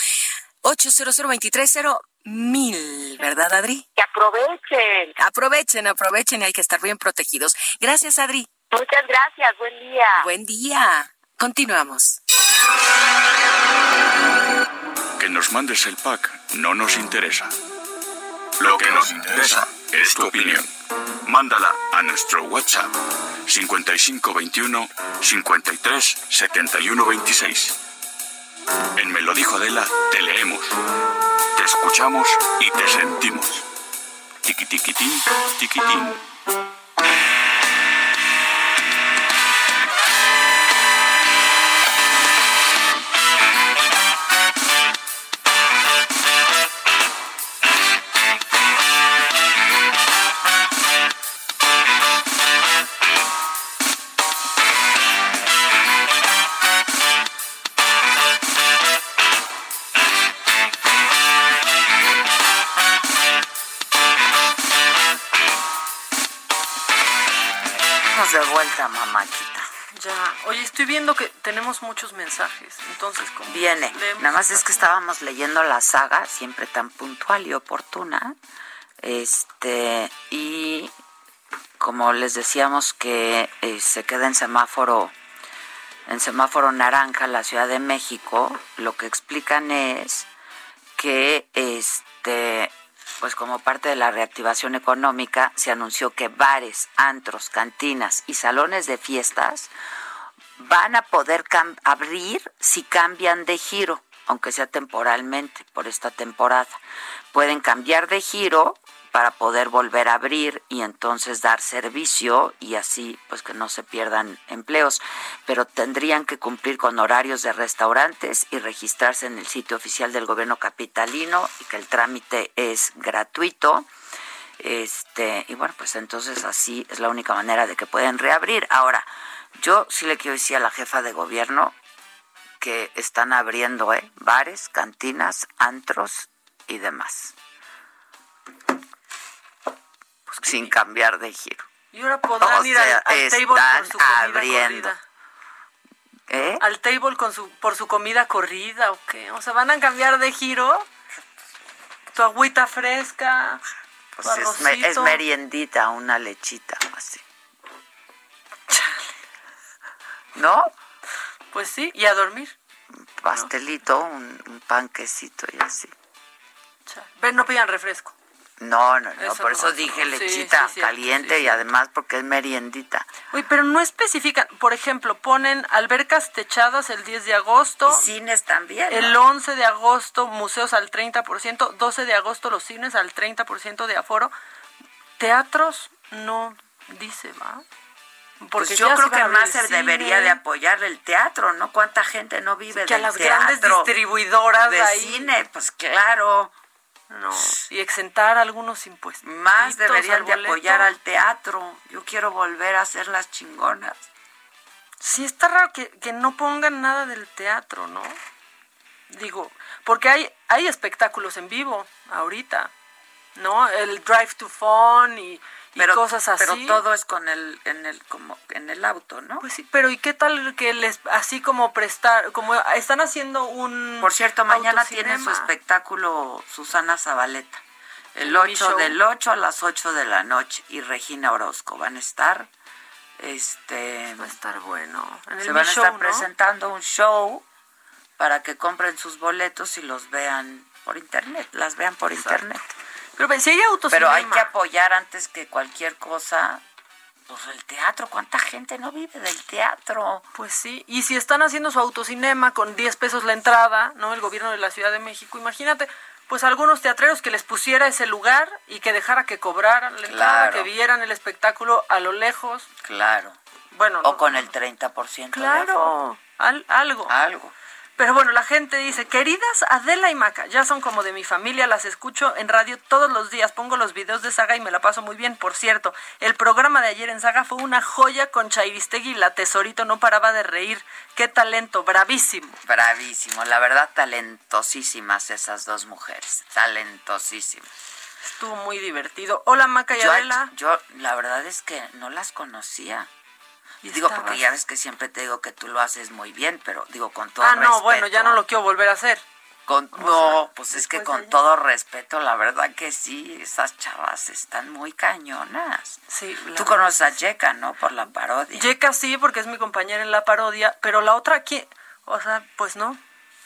800 mil, ¿verdad, Adri? Que aprovechen. Aprovechen, aprovechen, hay que estar bien protegidos. Gracias, Adri. Muchas gracias, buen día. Buen día. Continuamos. Que nos mandes el pack no nos interesa. Lo que nos interesa es tu opinión. Mándala a nuestro WhatsApp 5521 53 71 26. En Me lo dijo Adela, te leemos, te escuchamos y te sentimos. Tiki tiquitín, tiquitín. Vuelta, mamáquita. Ya, oye, estoy viendo que tenemos muchos mensajes, entonces como Viene. Nada más es que estábamos leyendo la saga, siempre tan puntual y oportuna. Este, y como les decíamos que eh, se queda en semáforo, en semáforo naranja la Ciudad de México, lo que explican es que este pues como parte de la reactivación económica se anunció que bares, antros, cantinas y salones de fiestas van a poder abrir si cambian de giro, aunque sea temporalmente por esta temporada. Pueden cambiar de giro para poder volver a abrir y entonces dar servicio y así pues que no se pierdan empleos, pero tendrían que cumplir con horarios de restaurantes y registrarse en el sitio oficial del gobierno capitalino y que el trámite es gratuito. Este, y bueno, pues entonces así es la única manera de que pueden reabrir. Ahora, yo sí le quiero decir a la jefa de gobierno que están abriendo ¿eh? bares, cantinas, antros y demás. Sin cambiar de giro. Y ahora podrán O ir al, sea, al table por su comida abriendo. corrida. ¿Eh? Al table con su, por su comida corrida o qué. O sea, van a cambiar de giro. Tu agüita fresca. tu Pues es, me- es arrocito. meriendita, una lechita así. ¿No? Pues sí, y a dormir. Pastelito, un, un panquecito y así. Ven, no pidan refresco. No, no, no, Eso por no, eso dije lechita sí, sí, caliente sí, y además porque es meriendita. Uy, pero no especifican. Por ejemplo, ponen albercas techadas el 10 de agosto. Y cines también. El ¿no? 11 de agosto, museos al 30%. 12 de agosto, los cines al 30% de aforo. Teatros, no dice, ¿va? Pues yo creo que se debería de apoyar el teatro, ¿no? ¿Cuánta gente no vive que a del las grandes distribuidoras de ahí. cine, pues claro. No, y exentar algunos impuestos. Más deberían de apoyar al teatro. Yo quiero volver a hacer las chingonas. Sí, está raro que, que no pongan nada del teatro, ¿no? Digo, porque hay, hay espectáculos en vivo ahorita, ¿no? El Drive to Fun y, y cosas así. Pero todo es con el, en el, como en el auto, ¿no? Pues sí, pero ¿y qué tal que les, así como prestar, como están haciendo un... Por cierto, mañana tiene su espectáculo Susana Zabaleta. El El 8 show. del 8 a las 8 de la noche y Regina Orozco van a estar este Va a estar bueno. En se van a estar Show, ¿no? presentando un show para que compren sus boletos y los vean por internet, las vean por internet. Pero si hay autocinema... Pero hay que apoyar antes que cualquier cosa pues el teatro, ¿cuánta gente no vive del teatro? Pues sí, y si están haciendo su autocinema con 10 pesos la entrada, ¿no? El gobierno de la Ciudad de México, imagínate, pues algunos teatreros que les pusiera ese lugar y que dejara que cobraran la entrada, Claro. que vieran el espectáculo a lo lejos. Claro. Bueno, O con el 30% de Claro, al- algo. Algo. Pero bueno, la gente dice, queridas Adela y Maca, ya son como de mi familia, las escucho en radio todos los días, pongo los videos de Saga y me la paso muy bien. Por cierto, el programa de ayer en Saga fue una joya con Chairistegui y la Tesorito no paraba de reír. Qué talento, bravísimo. Bravísimo, la verdad talentosísimas esas dos mujeres, talentosísimas. Estuvo muy divertido. Hola Maca y Yo, Adela. yo la verdad es que no las conocía. Digo, porque ya ves que siempre te digo que tú lo haces muy bien, pero digo con todo Ah, no, bueno, ya no lo quiero volver a hacer. Con, no, pues es que con todo respeto, la verdad que sí, esas chavas están muy cañonas. Sí. Tú conoces a Yeka, ¿no? Por la parodia. Yeka sí, porque es mi compañera en la parodia, pero la otra aquí, o sea, pues no.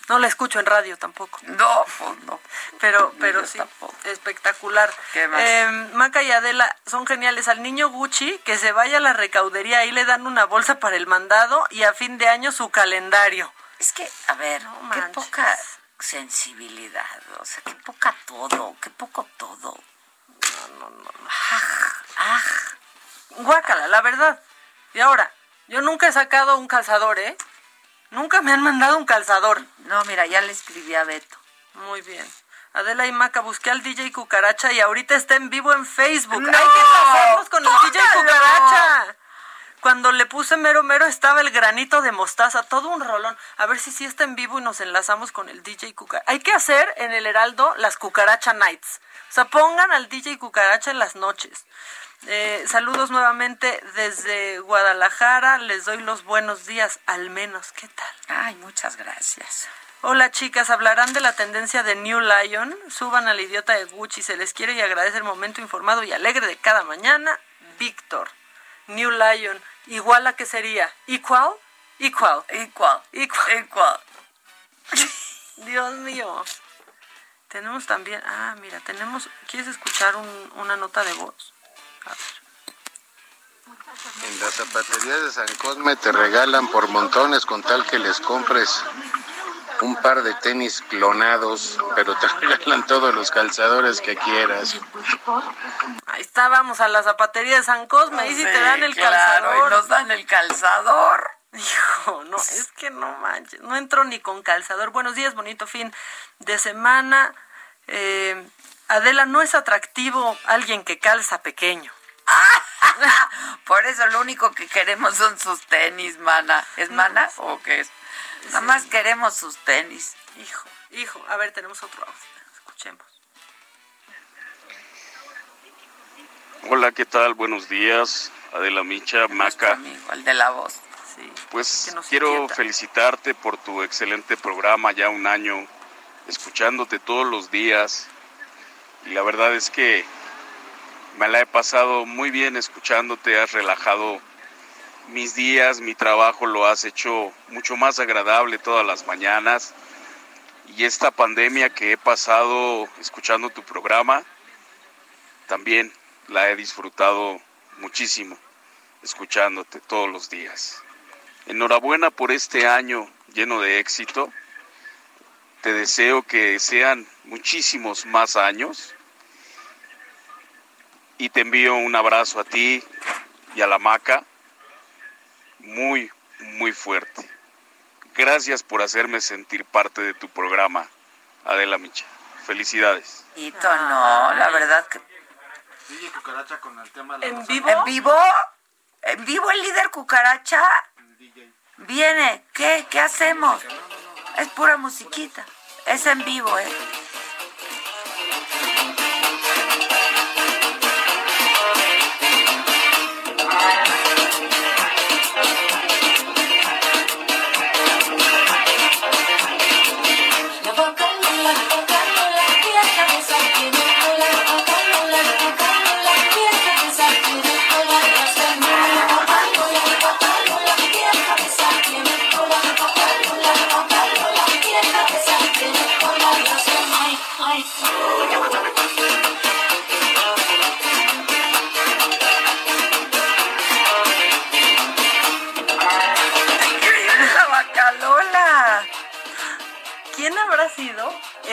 No la escucho en radio tampoco. No, pues no. Pero, pero sí, espectacular. ¿Qué más? Eh, Maca y Adela son geniales. Al niño Gucci, que se vaya a la recaudería, ahí le dan una bolsa para el mandado y a fin de año su calendario. Es que, a ver, qué poca sensibilidad, o sea, qué poca todo, qué poco todo. No, no, no. Ah, ah. Guácala, la verdad. Y ahora, yo nunca he sacado un calzador, ¿eh? Nunca me han mandado un calzador. No, mira, ya le escribí a Beto. Muy bien. Adela y Maca, busqué al DJ Cucaracha y ahorita está en vivo en Facebook. ¡No! Hay que con el DJ Cucaracha. Cuando le puse mero mero estaba el granito de mostaza, todo un rolón. A ver si sí está en vivo y nos enlazamos con el DJ Cucaracha. Hay que hacer en el Heraldo las Cucaracha Nights. O sea, pongan al DJ Cucaracha en las noches. Eh, saludos nuevamente desde Guadalajara. Les doy los buenos días, al menos. ¿Qué tal? Ay, muchas gracias. Hola chicas, hablarán de la tendencia de New Lion. Suban al idiota de Gucci. Se les quiere y agradece el momento informado y alegre de cada mañana. Víctor. New Lion. ¿Igual a qué sería? ¿Equal? Equal. Equal. Equal. Equal. [laughs] Dios mío. Tenemos también. Ah, mira, tenemos. ¿Quieres escuchar un, una nota de voz? A ver. En las zapaterías de San Cosme te regalan por montones con tal que les compres un par de tenis clonados, pero te [laughs] regalan todos los calzadores que quieras. Ahí está, vamos a la zapatería de San Cosme, ahí sí, te dan el claro, calzador. Y nos dan el calzador. Hijo, no, es que no manches, no entro ni con calzador. Buenos días, bonito fin de semana. Eh, Adela, no es atractivo alguien que calza pequeño. [laughs] Por eso lo único que queremos son sus tenis, mana. ¿Es mana o qué es? Nada más queremos sus tenis. Hijo, hijo. A ver, tenemos otro audio. Escuchemos. Hola, ¿qué tal? Buenos días. Adela Micha, Maca. Amigo, el de la voz. Sí. Pues quiero inquieta. felicitarte por tu excelente programa, ya un año escuchándote todos los días. Y la verdad es que me la he pasado muy bien escuchándote, has relajado mis días, mi trabajo lo has hecho mucho más agradable todas las mañanas. Y esta pandemia que he pasado escuchando tu programa, también la he disfrutado muchísimo, escuchándote todos los días. Enhorabuena por este año lleno de éxito. Te deseo que sean muchísimos más años. Y te envío un abrazo a ti y a la maca muy, muy fuerte. Gracias por hacerme sentir parte de tu programa, Adela Micha. Felicidades. Hito, no, la verdad que... DJ Cucaracha con el tema de la ¿En vivo? ¿En vivo? ¿En vivo el líder Cucaracha? Viene, ¿qué? ¿Qué hacemos? Es pura musiquita. Es en vivo, ¿eh?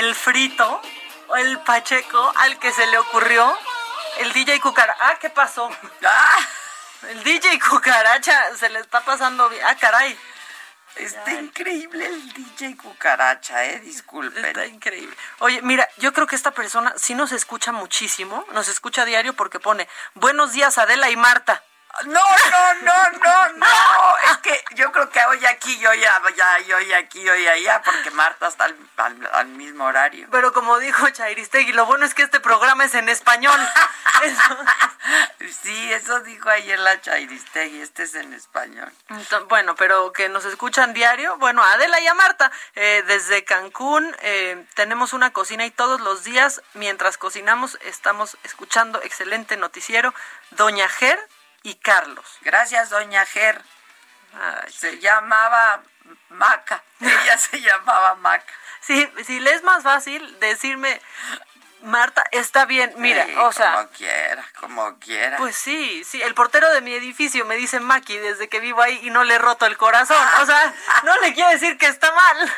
El frito el pacheco al que se le ocurrió el DJ Cucaracha? Ah, ¿qué pasó? Ah, [laughs] El DJ Cucaracha se le está pasando bien. Ah, caray. está increíble el DJ Cucaracha, ¿eh? Disculpen. Está increíble. Oye, mira, yo creo que esta persona sí nos escucha muchísimo, nos escucha a diario porque pone, buenos días Adela y Marta. No, no, no, no, no. Es que yo creo que hoy aquí yo hoy allá, y hoy aquí, y hoy allá, porque Marta está al, al- al mismo horario. Pero como dijo Chairistegui, lo bueno es que este programa es en español. [laughs] Sí, eso dijo ayer la Chairistegui, este es en español. Bueno, pero que nos escuchan diario. Bueno, Adela y a Marta, eh, desde Cancún eh, tenemos una cocina y todos los días, mientras cocinamos, estamos escuchando excelente noticiero. Doña Ger y Carlos. Gracias, doña Ger. Se llamaba Maca. [laughs] Ella se llamaba Maca. Sí, si le es más fácil decirme, Marta, está bien, mira, Sí, o sea... Como quiera, como quiera. Pues sí, sí, el portero de mi edificio me dice Maki desde que vivo ahí y no le he roto el corazón. O sea, [laughs] no le quiere decir que está mal.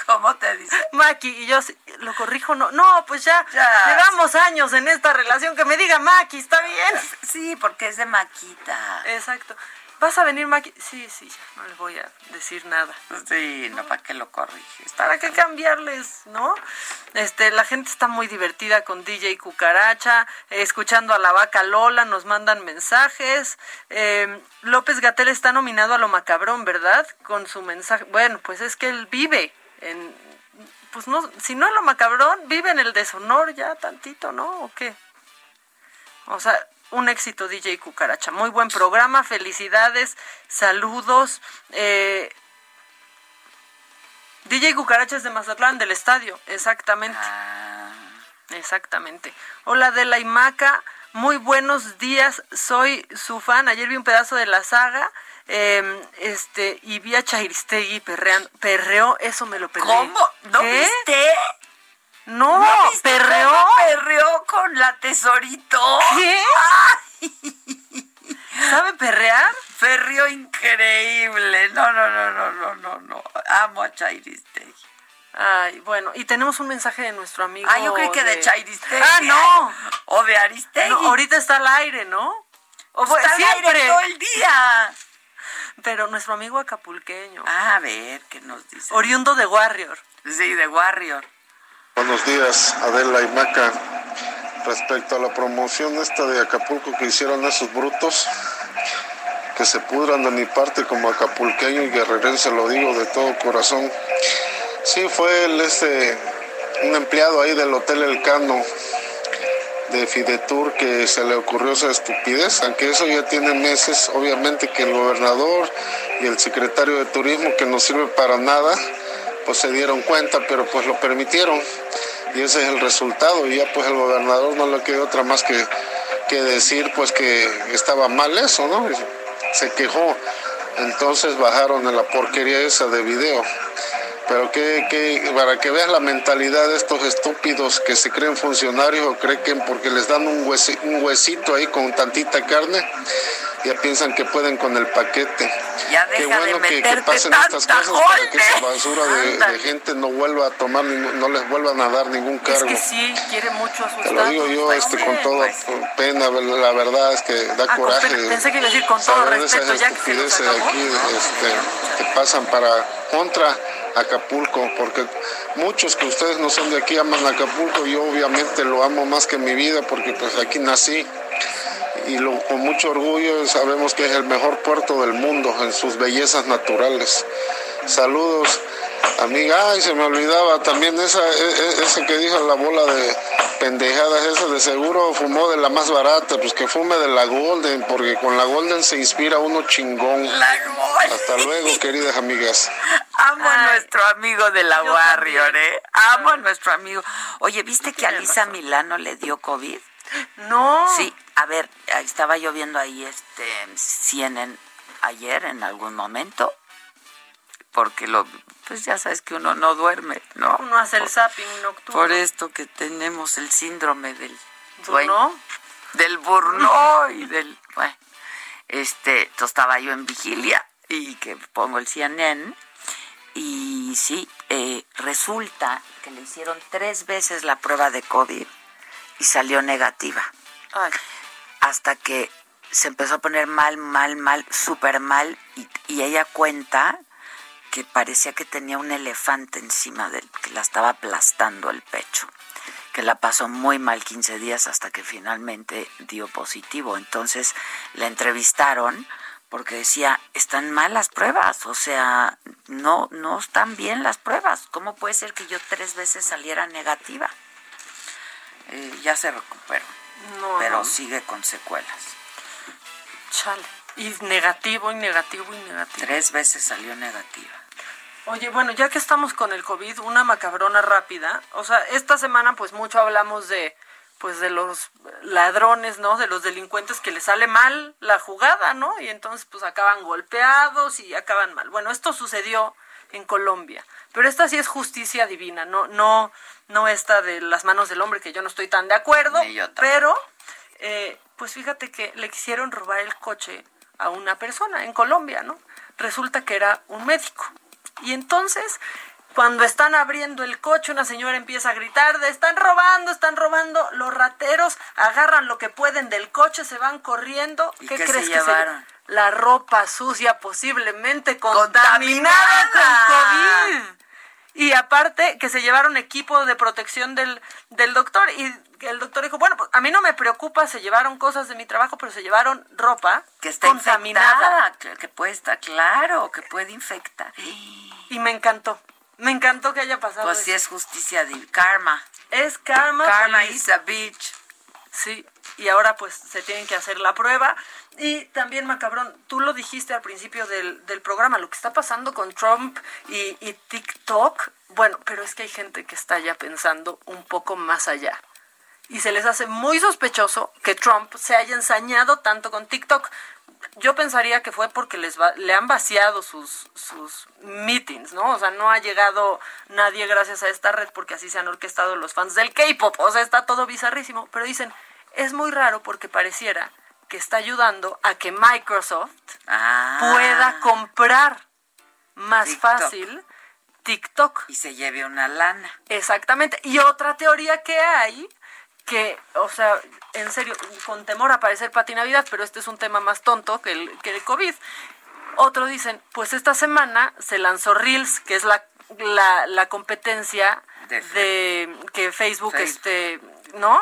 [laughs] ¿Cómo te dice? Maki, y yo lo corrijo, no, no, pues ya, Ya. llevamos años en esta relación, que me diga Maki, está bien. [laughs] Sí, porque es de Maquita. Exacto. ¿Vas a venir, Maki? Sí, sí, ya, no le voy a decir nada. Sí, no, ¿para qué lo corriges? ¿Para qué cambiarles, no? Este, la gente está muy divertida con DJ Cucaracha, escuchando a la vaca Lola, nos mandan mensajes. Eh, López Gatel está nominado a lo macabrón, ¿verdad? Con su mensaje. Bueno, pues es que él vive en. Pues no, si no en lo macabrón, vive en el deshonor ya tantito, ¿no? ¿O qué? O sea, un éxito DJ Cucaracha. Muy buen programa, felicidades, saludos. Eh, DJ Cucaracha es de Mazatlán, del estadio, exactamente. Exactamente. Hola de la Imaca, muy buenos días, soy su fan. Ayer vi un pedazo de la saga. Eh, este y vi a Chairistegui perreando, perreó, eso me lo perdí. ¿Cómo? ¿No ¿Qué? viste? No, ¿No viste perreó. cómo perreó con la tesorito. ¿Qué? ¿Sabe perrear? Perreó increíble. No, no, no, no, no, no, no. Amo a Chairistegui. Ay, bueno, y tenemos un mensaje de nuestro amigo. Ah, yo creí que de Chairistegui. Ah, no. O de Aristegui. No, ahorita está al aire, ¿no? O Está al aire todo el día. Pero nuestro amigo acapulqueño. A ver, ¿qué nos dice? Oriundo de Warrior. Sí, de Warrior. Buenos días, Adela y Maca. Respecto a la promoción esta de Acapulco que hicieron esos brutos, que se pudran de mi parte como acapulqueño y guerrerense, lo digo de todo corazón. Sí, fue el, este, un empleado ahí del Hotel El Cano de Fidetur que se le ocurrió esa estupidez, aunque eso ya tiene meses, obviamente que el gobernador y el secretario de Turismo, que no sirve para nada, pues se dieron cuenta, pero pues lo permitieron. Y ese es el resultado. Y ya pues el gobernador no le quedó otra más que, que decir pues que estaba mal eso, ¿no? Se quejó. Entonces bajaron en la porquería esa de video. Pero que, que para que veas la mentalidad de estos estúpidos que se creen funcionarios o creen que porque les dan un, huesi- un huesito ahí con tantita carne, ya piensan que pueden con el paquete. Ya Qué deja de bueno que, que pasen estas cosas para que esa basura de, gente no vuelva a tomar, no les vuelvan a dar ningún Es cargo. que sí, quiere mucho Te lo digo yo Pues este, con toda pues. pena, la verdad es que da Ah, con coraje. pena. Pensé que iba a decir con todo respeto, esas ya que se nos acabó. aquí este, que pasan para contra Acapulco, porque muchos que ustedes no son de aquí aman Acapulco, yo obviamente lo amo más que mi vida porque pues aquí nací y lo, con mucho orgullo sabemos que es el mejor puerto del mundo en sus bellezas naturales. Saludos, amiga. Ay, se me olvidaba también esa, e- e- ese que dijo la bola de pendejadas, esa de seguro fumó de la más barata, pues que fume de la Golden, porque con la Golden se inspira uno chingón. Hasta luego, queridas amigas. Amo a nuestro amigo de la Warrior, ¿eh? Amo a nuestro amigo. Oye, ¿viste que a Lisa Milano le dio COVID? No. Sí, a ver, estaba yo viendo ahí este CNN ayer en algún momento, porque lo, pues ya sabes que uno no duerme, ¿no? Uno hace el zapping nocturno. Por esto que tenemos el síndrome del sueño, del burno y del, bueno, este, entonces estaba yo en vigilia y que pongo el CNN y sí, eh, resulta que le hicieron tres veces la prueba de COVID y salió negativa. Ay. Hasta que se empezó a poner mal, mal, mal, súper mal y, y ella cuenta que parecía que tenía un elefante encima del que la estaba aplastando el pecho, que la pasó muy mal 15 días hasta que finalmente dio positivo. Entonces la entrevistaron porque decía, están mal las pruebas, o sea, no, no están bien las pruebas. ¿Cómo puede ser que yo tres veces saliera negativa? Eh, ya se recuperó, pero no. sigue con secuelas. Chale. Y negativo, y negativo, y negativo. Tres veces salió negativa. Oye, bueno, ya que estamos con el COVID, una macabrona rápida. O sea, esta semana pues mucho hablamos de pues de los ladrones, ¿no? De los delincuentes que les sale mal la jugada, ¿no? Y entonces pues acaban golpeados y acaban mal. Bueno, esto sucedió en Colombia, pero esta sí es justicia divina, no no no esta de las manos del hombre que yo no estoy tan de acuerdo, pero eh, pues fíjate que le quisieron robar el coche a una persona en Colombia, ¿no? Resulta que era un médico. Y entonces, cuando están abriendo el coche, una señora empieza a gritar de están robando, están robando. Los rateros agarran lo que pueden del coche, se van corriendo. ¿Y ¿Qué qué se crees que llevaron? se La ropa sucia, posiblemente contaminada, con COVID. Y aparte que se llevaron equipo de protección del, del doctor y el doctor dijo, bueno, pues a mí no me preocupa, se llevaron cosas de mi trabajo, pero se llevaron ropa Que está infectada, que, que puede estar claro, que puede infectar. Y me encantó. Me encantó que haya pasado Pues eso. sí es justicia de karma. Es karma. Karma police. is a bitch. Sí, y ahora pues se tienen que hacer la prueba. Y también, Macabrón, tú lo dijiste al principio del, programa, lo que está pasando con Trump y, y TikTok, bueno, pero es que hay gente que está ya pensando un poco más allá. Y se les hace muy sospechoso que Trump se haya ensañado tanto con TikTok. Yo pensaría que fue porque les va- le han vaciado sus, sus meetings, ¿no? O sea, no ha llegado nadie gracias a esta red porque así se han orquestado los fans del K-pop. O sea, está todo bizarrísimo. Pero dicen, es muy raro porque pareciera que está ayudando a que Microsoft pueda comprar más TikTok. fácil TikTok. Y se lleve una lana. Exactamente. Y otra teoría que hay, que, o sea, en serio, con temor a parecer patinavidad, pero este es un tema más tonto que el, que el COVID. Otro dicen, pues esta semana se lanzó Reels, que es la, la, la competencia De de, que Facebook, Facebook. este, ¿no?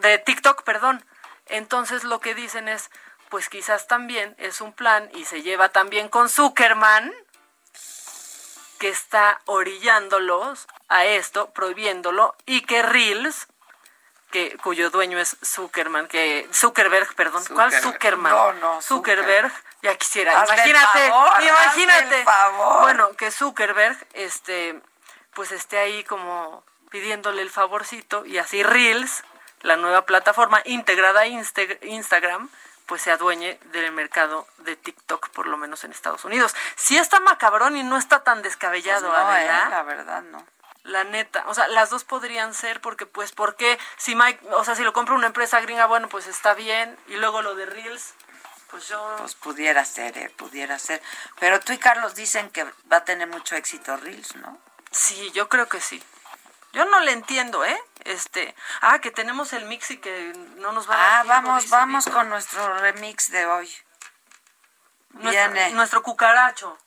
De TikTok, perdón. Entonces lo que dicen es, pues quizás también es un plan y se lleva también con Zuckerman, que está orillándolos a esto, prohibiéndolo, y que Reels, que, cuyo dueño es Zuckerman, que Zuckerberg, perdón, ¿cuál. Zuckerman? No, no, Zuckerberg, ya quisiera, Hazme el imagínate, favor, imagínate. el favor. Bueno, que Zuckerberg, este, pues esté ahí como pidiéndole el favorcito y así Reels, la nueva plataforma integrada a Inste- Instagram, pues se adueñe del mercado de TikTok, por lo menos en Estados Unidos. Sí está macabrón y no está tan descabellado, Pues no, eh, la verdad no. La neta, o sea, las dos podrían ser porque, pues, ¿por qué? Si Mike, o sea, si lo compra una empresa gringa, bueno, pues está bien. Y luego lo de Reels, pues yo... Pues pudiera ser, eh, pudiera ser. Pero tú y Carlos dicen que va a tener mucho éxito Reels, ¿no? Sí, yo creo que sí. Yo no le entiendo, ¿eh? Este, ah, que tenemos el mix y que no nos va a dar Ah, vamos, vamos con nuestro remix de hoy. nuestro, Viene. nuestro cucaracho.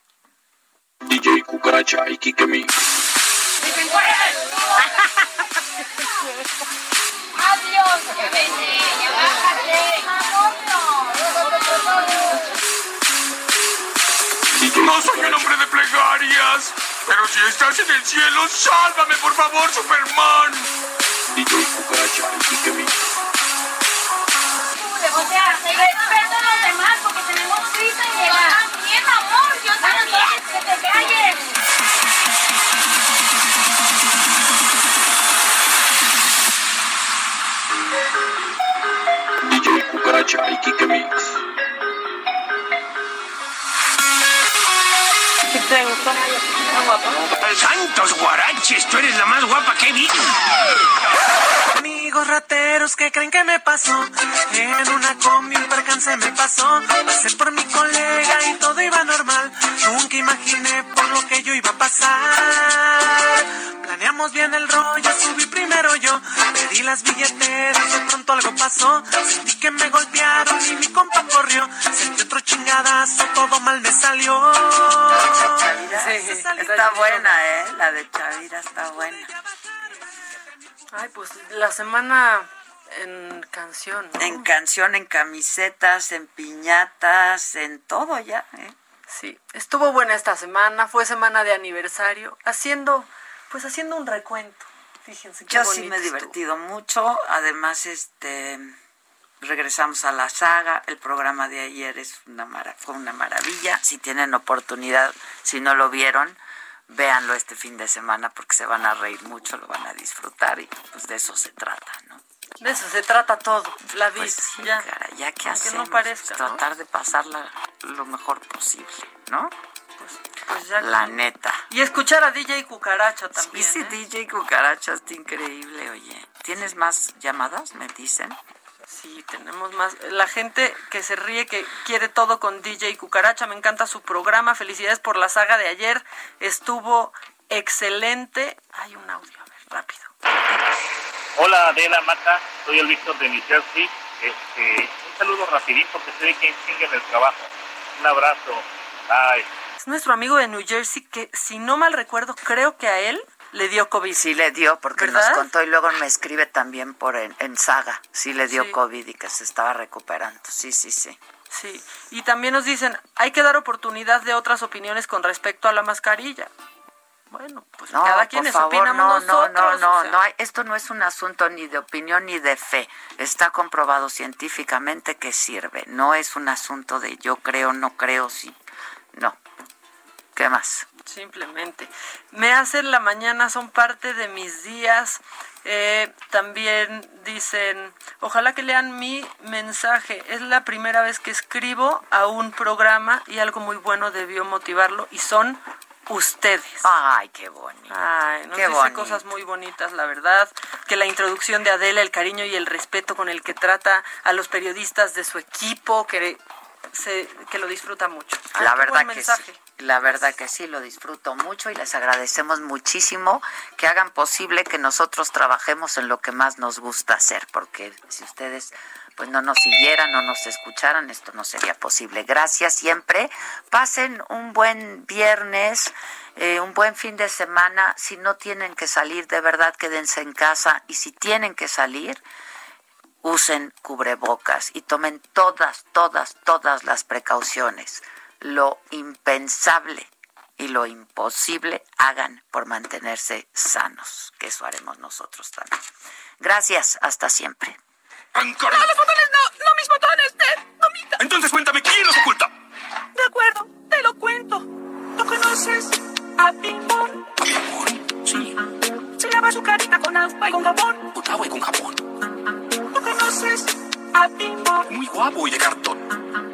DJ Cucaracha y Kike Mix. Adiós, que belleza, No soy un hombre de plegarias, pero si estás en el cielo, sálvame por favor, Superman. DJ Cucaracha y Kike Mix. O sea, respeto a los demás porque tenemos prisa en llegar. También, amor, yo también. Que te calles. DJ Cucaracha y Kike Mix. Te gustó? ¡Santos guaraches! Tú eres la más guapa que he visto. Amigos rateros que creen que me pasó. En una combi un percance me pasó. Pasé por mi colega y todo iba normal. Nunca imaginé por lo que yo iba a pasar. Planeamos bien el rollo, subí primero yo. Pedí las billeteras, de pronto algo pasó. Sentí que me golpearon y mi compa corrió. Sentí otro chingadazo, todo mal me salió. Sí, está buena, ¿eh? La de Chavira está buena. Ay, pues la semana en canción. En canción, en camisetas, en piñatas, en todo ya. ¿eh? Sí, estuvo buena esta semana, fue semana de aniversario, haciendo, pues haciendo un recuento. Fíjense qué Yo sí me he divertido mucho, además este regresamos a la saga, el programa de ayer es una fue una maravilla, si tienen oportunidad, si no lo vieron, véanlo este fin de semana porque se van a reír mucho, lo van a disfrutar y pues de eso se trata, ¿no? De eso se trata todo, la vida. Pues ya, ya que hacemos, tratar de pasarla lo mejor posible, ¿no? Pues, pues ya la neta. Y escuchar a DJ Cucaracha también. Sí, sí, ¿eh? DJ Cucaracha está increíble, oye. ¿Tienes más llamadas? Me dicen. Sí, tenemos más. La gente que se ríe, que quiere todo con DJ Cucaracha, me encanta su programa. Felicidades por la saga de ayer. Estuvo excelente. Hay un audio, a ver, rápido. Hola Adela Mata, soy el Víctor de New Jersey. Este, un saludo rapidito que sé que sigue en el trabajo. Un abrazo. Bye. Es nuestro amigo de New Jersey que, si no mal recuerdo, creo que a él le dio COVID. Sí le dio, porque nos contó y luego me escribe también por en, Saga. Sí le dio COVID y que se estaba recuperando. Sí, sí, sí. Sí, y también nos dicen, hay que dar oportunidad de otras opiniones con respecto a la mascarilla. Bueno, pues cada quien por favor, no, nosotros, no, no, no, esto no es un asunto ni de opinión ni de fe. Está comprobado científicamente que sirve. No es un asunto de yo creo, no creo, sí. No. ¿Qué más? Simplemente. Me hacen la mañana, son parte de mis días. Eh, también dicen, ojalá que lean mi mensaje. Es la primera vez que escribo a un programa y algo muy bueno debió motivarlo y son ustedes. Ay, qué bonito. Ay, nos dice cosas muy bonitas, la verdad. Que la introducción de Adela, el cariño y el respeto con el que trata a los periodistas de su equipo, que se, que lo disfruta mucho. la verdad que sí. La verdad que sí, lo disfruto mucho y les agradecemos muchísimo que hagan posible que nosotros trabajemos en lo que más nos gusta hacer, porque si ustedes pues no nos siguieran, no nos escucharan, esto no sería posible. Gracias siempre. Pasen un buen viernes, eh, un buen fin de semana. Si no tienen que salir, de verdad quédense en casa. Y si tienen que salir, usen cubrebocas y tomen todas, todas, todas las precauciones. Lo impensable y lo imposible hagan por mantenerse sanos, que eso haremos nosotros también. Gracias, hasta siempre. ¡Ancora! ¡No, los botones no! ¡No mis botones! ¡Te Entonces cuéntame, ¿quién los oculta? De acuerdo, te lo cuento. ¿Tú conoces a Pimpón? ¿A Pimpón? Sí. Se lava su carita con agua y con jabón. Con agua y con jabón. ¿Tú conoces a Pimpón? Muy guapo y de cartón.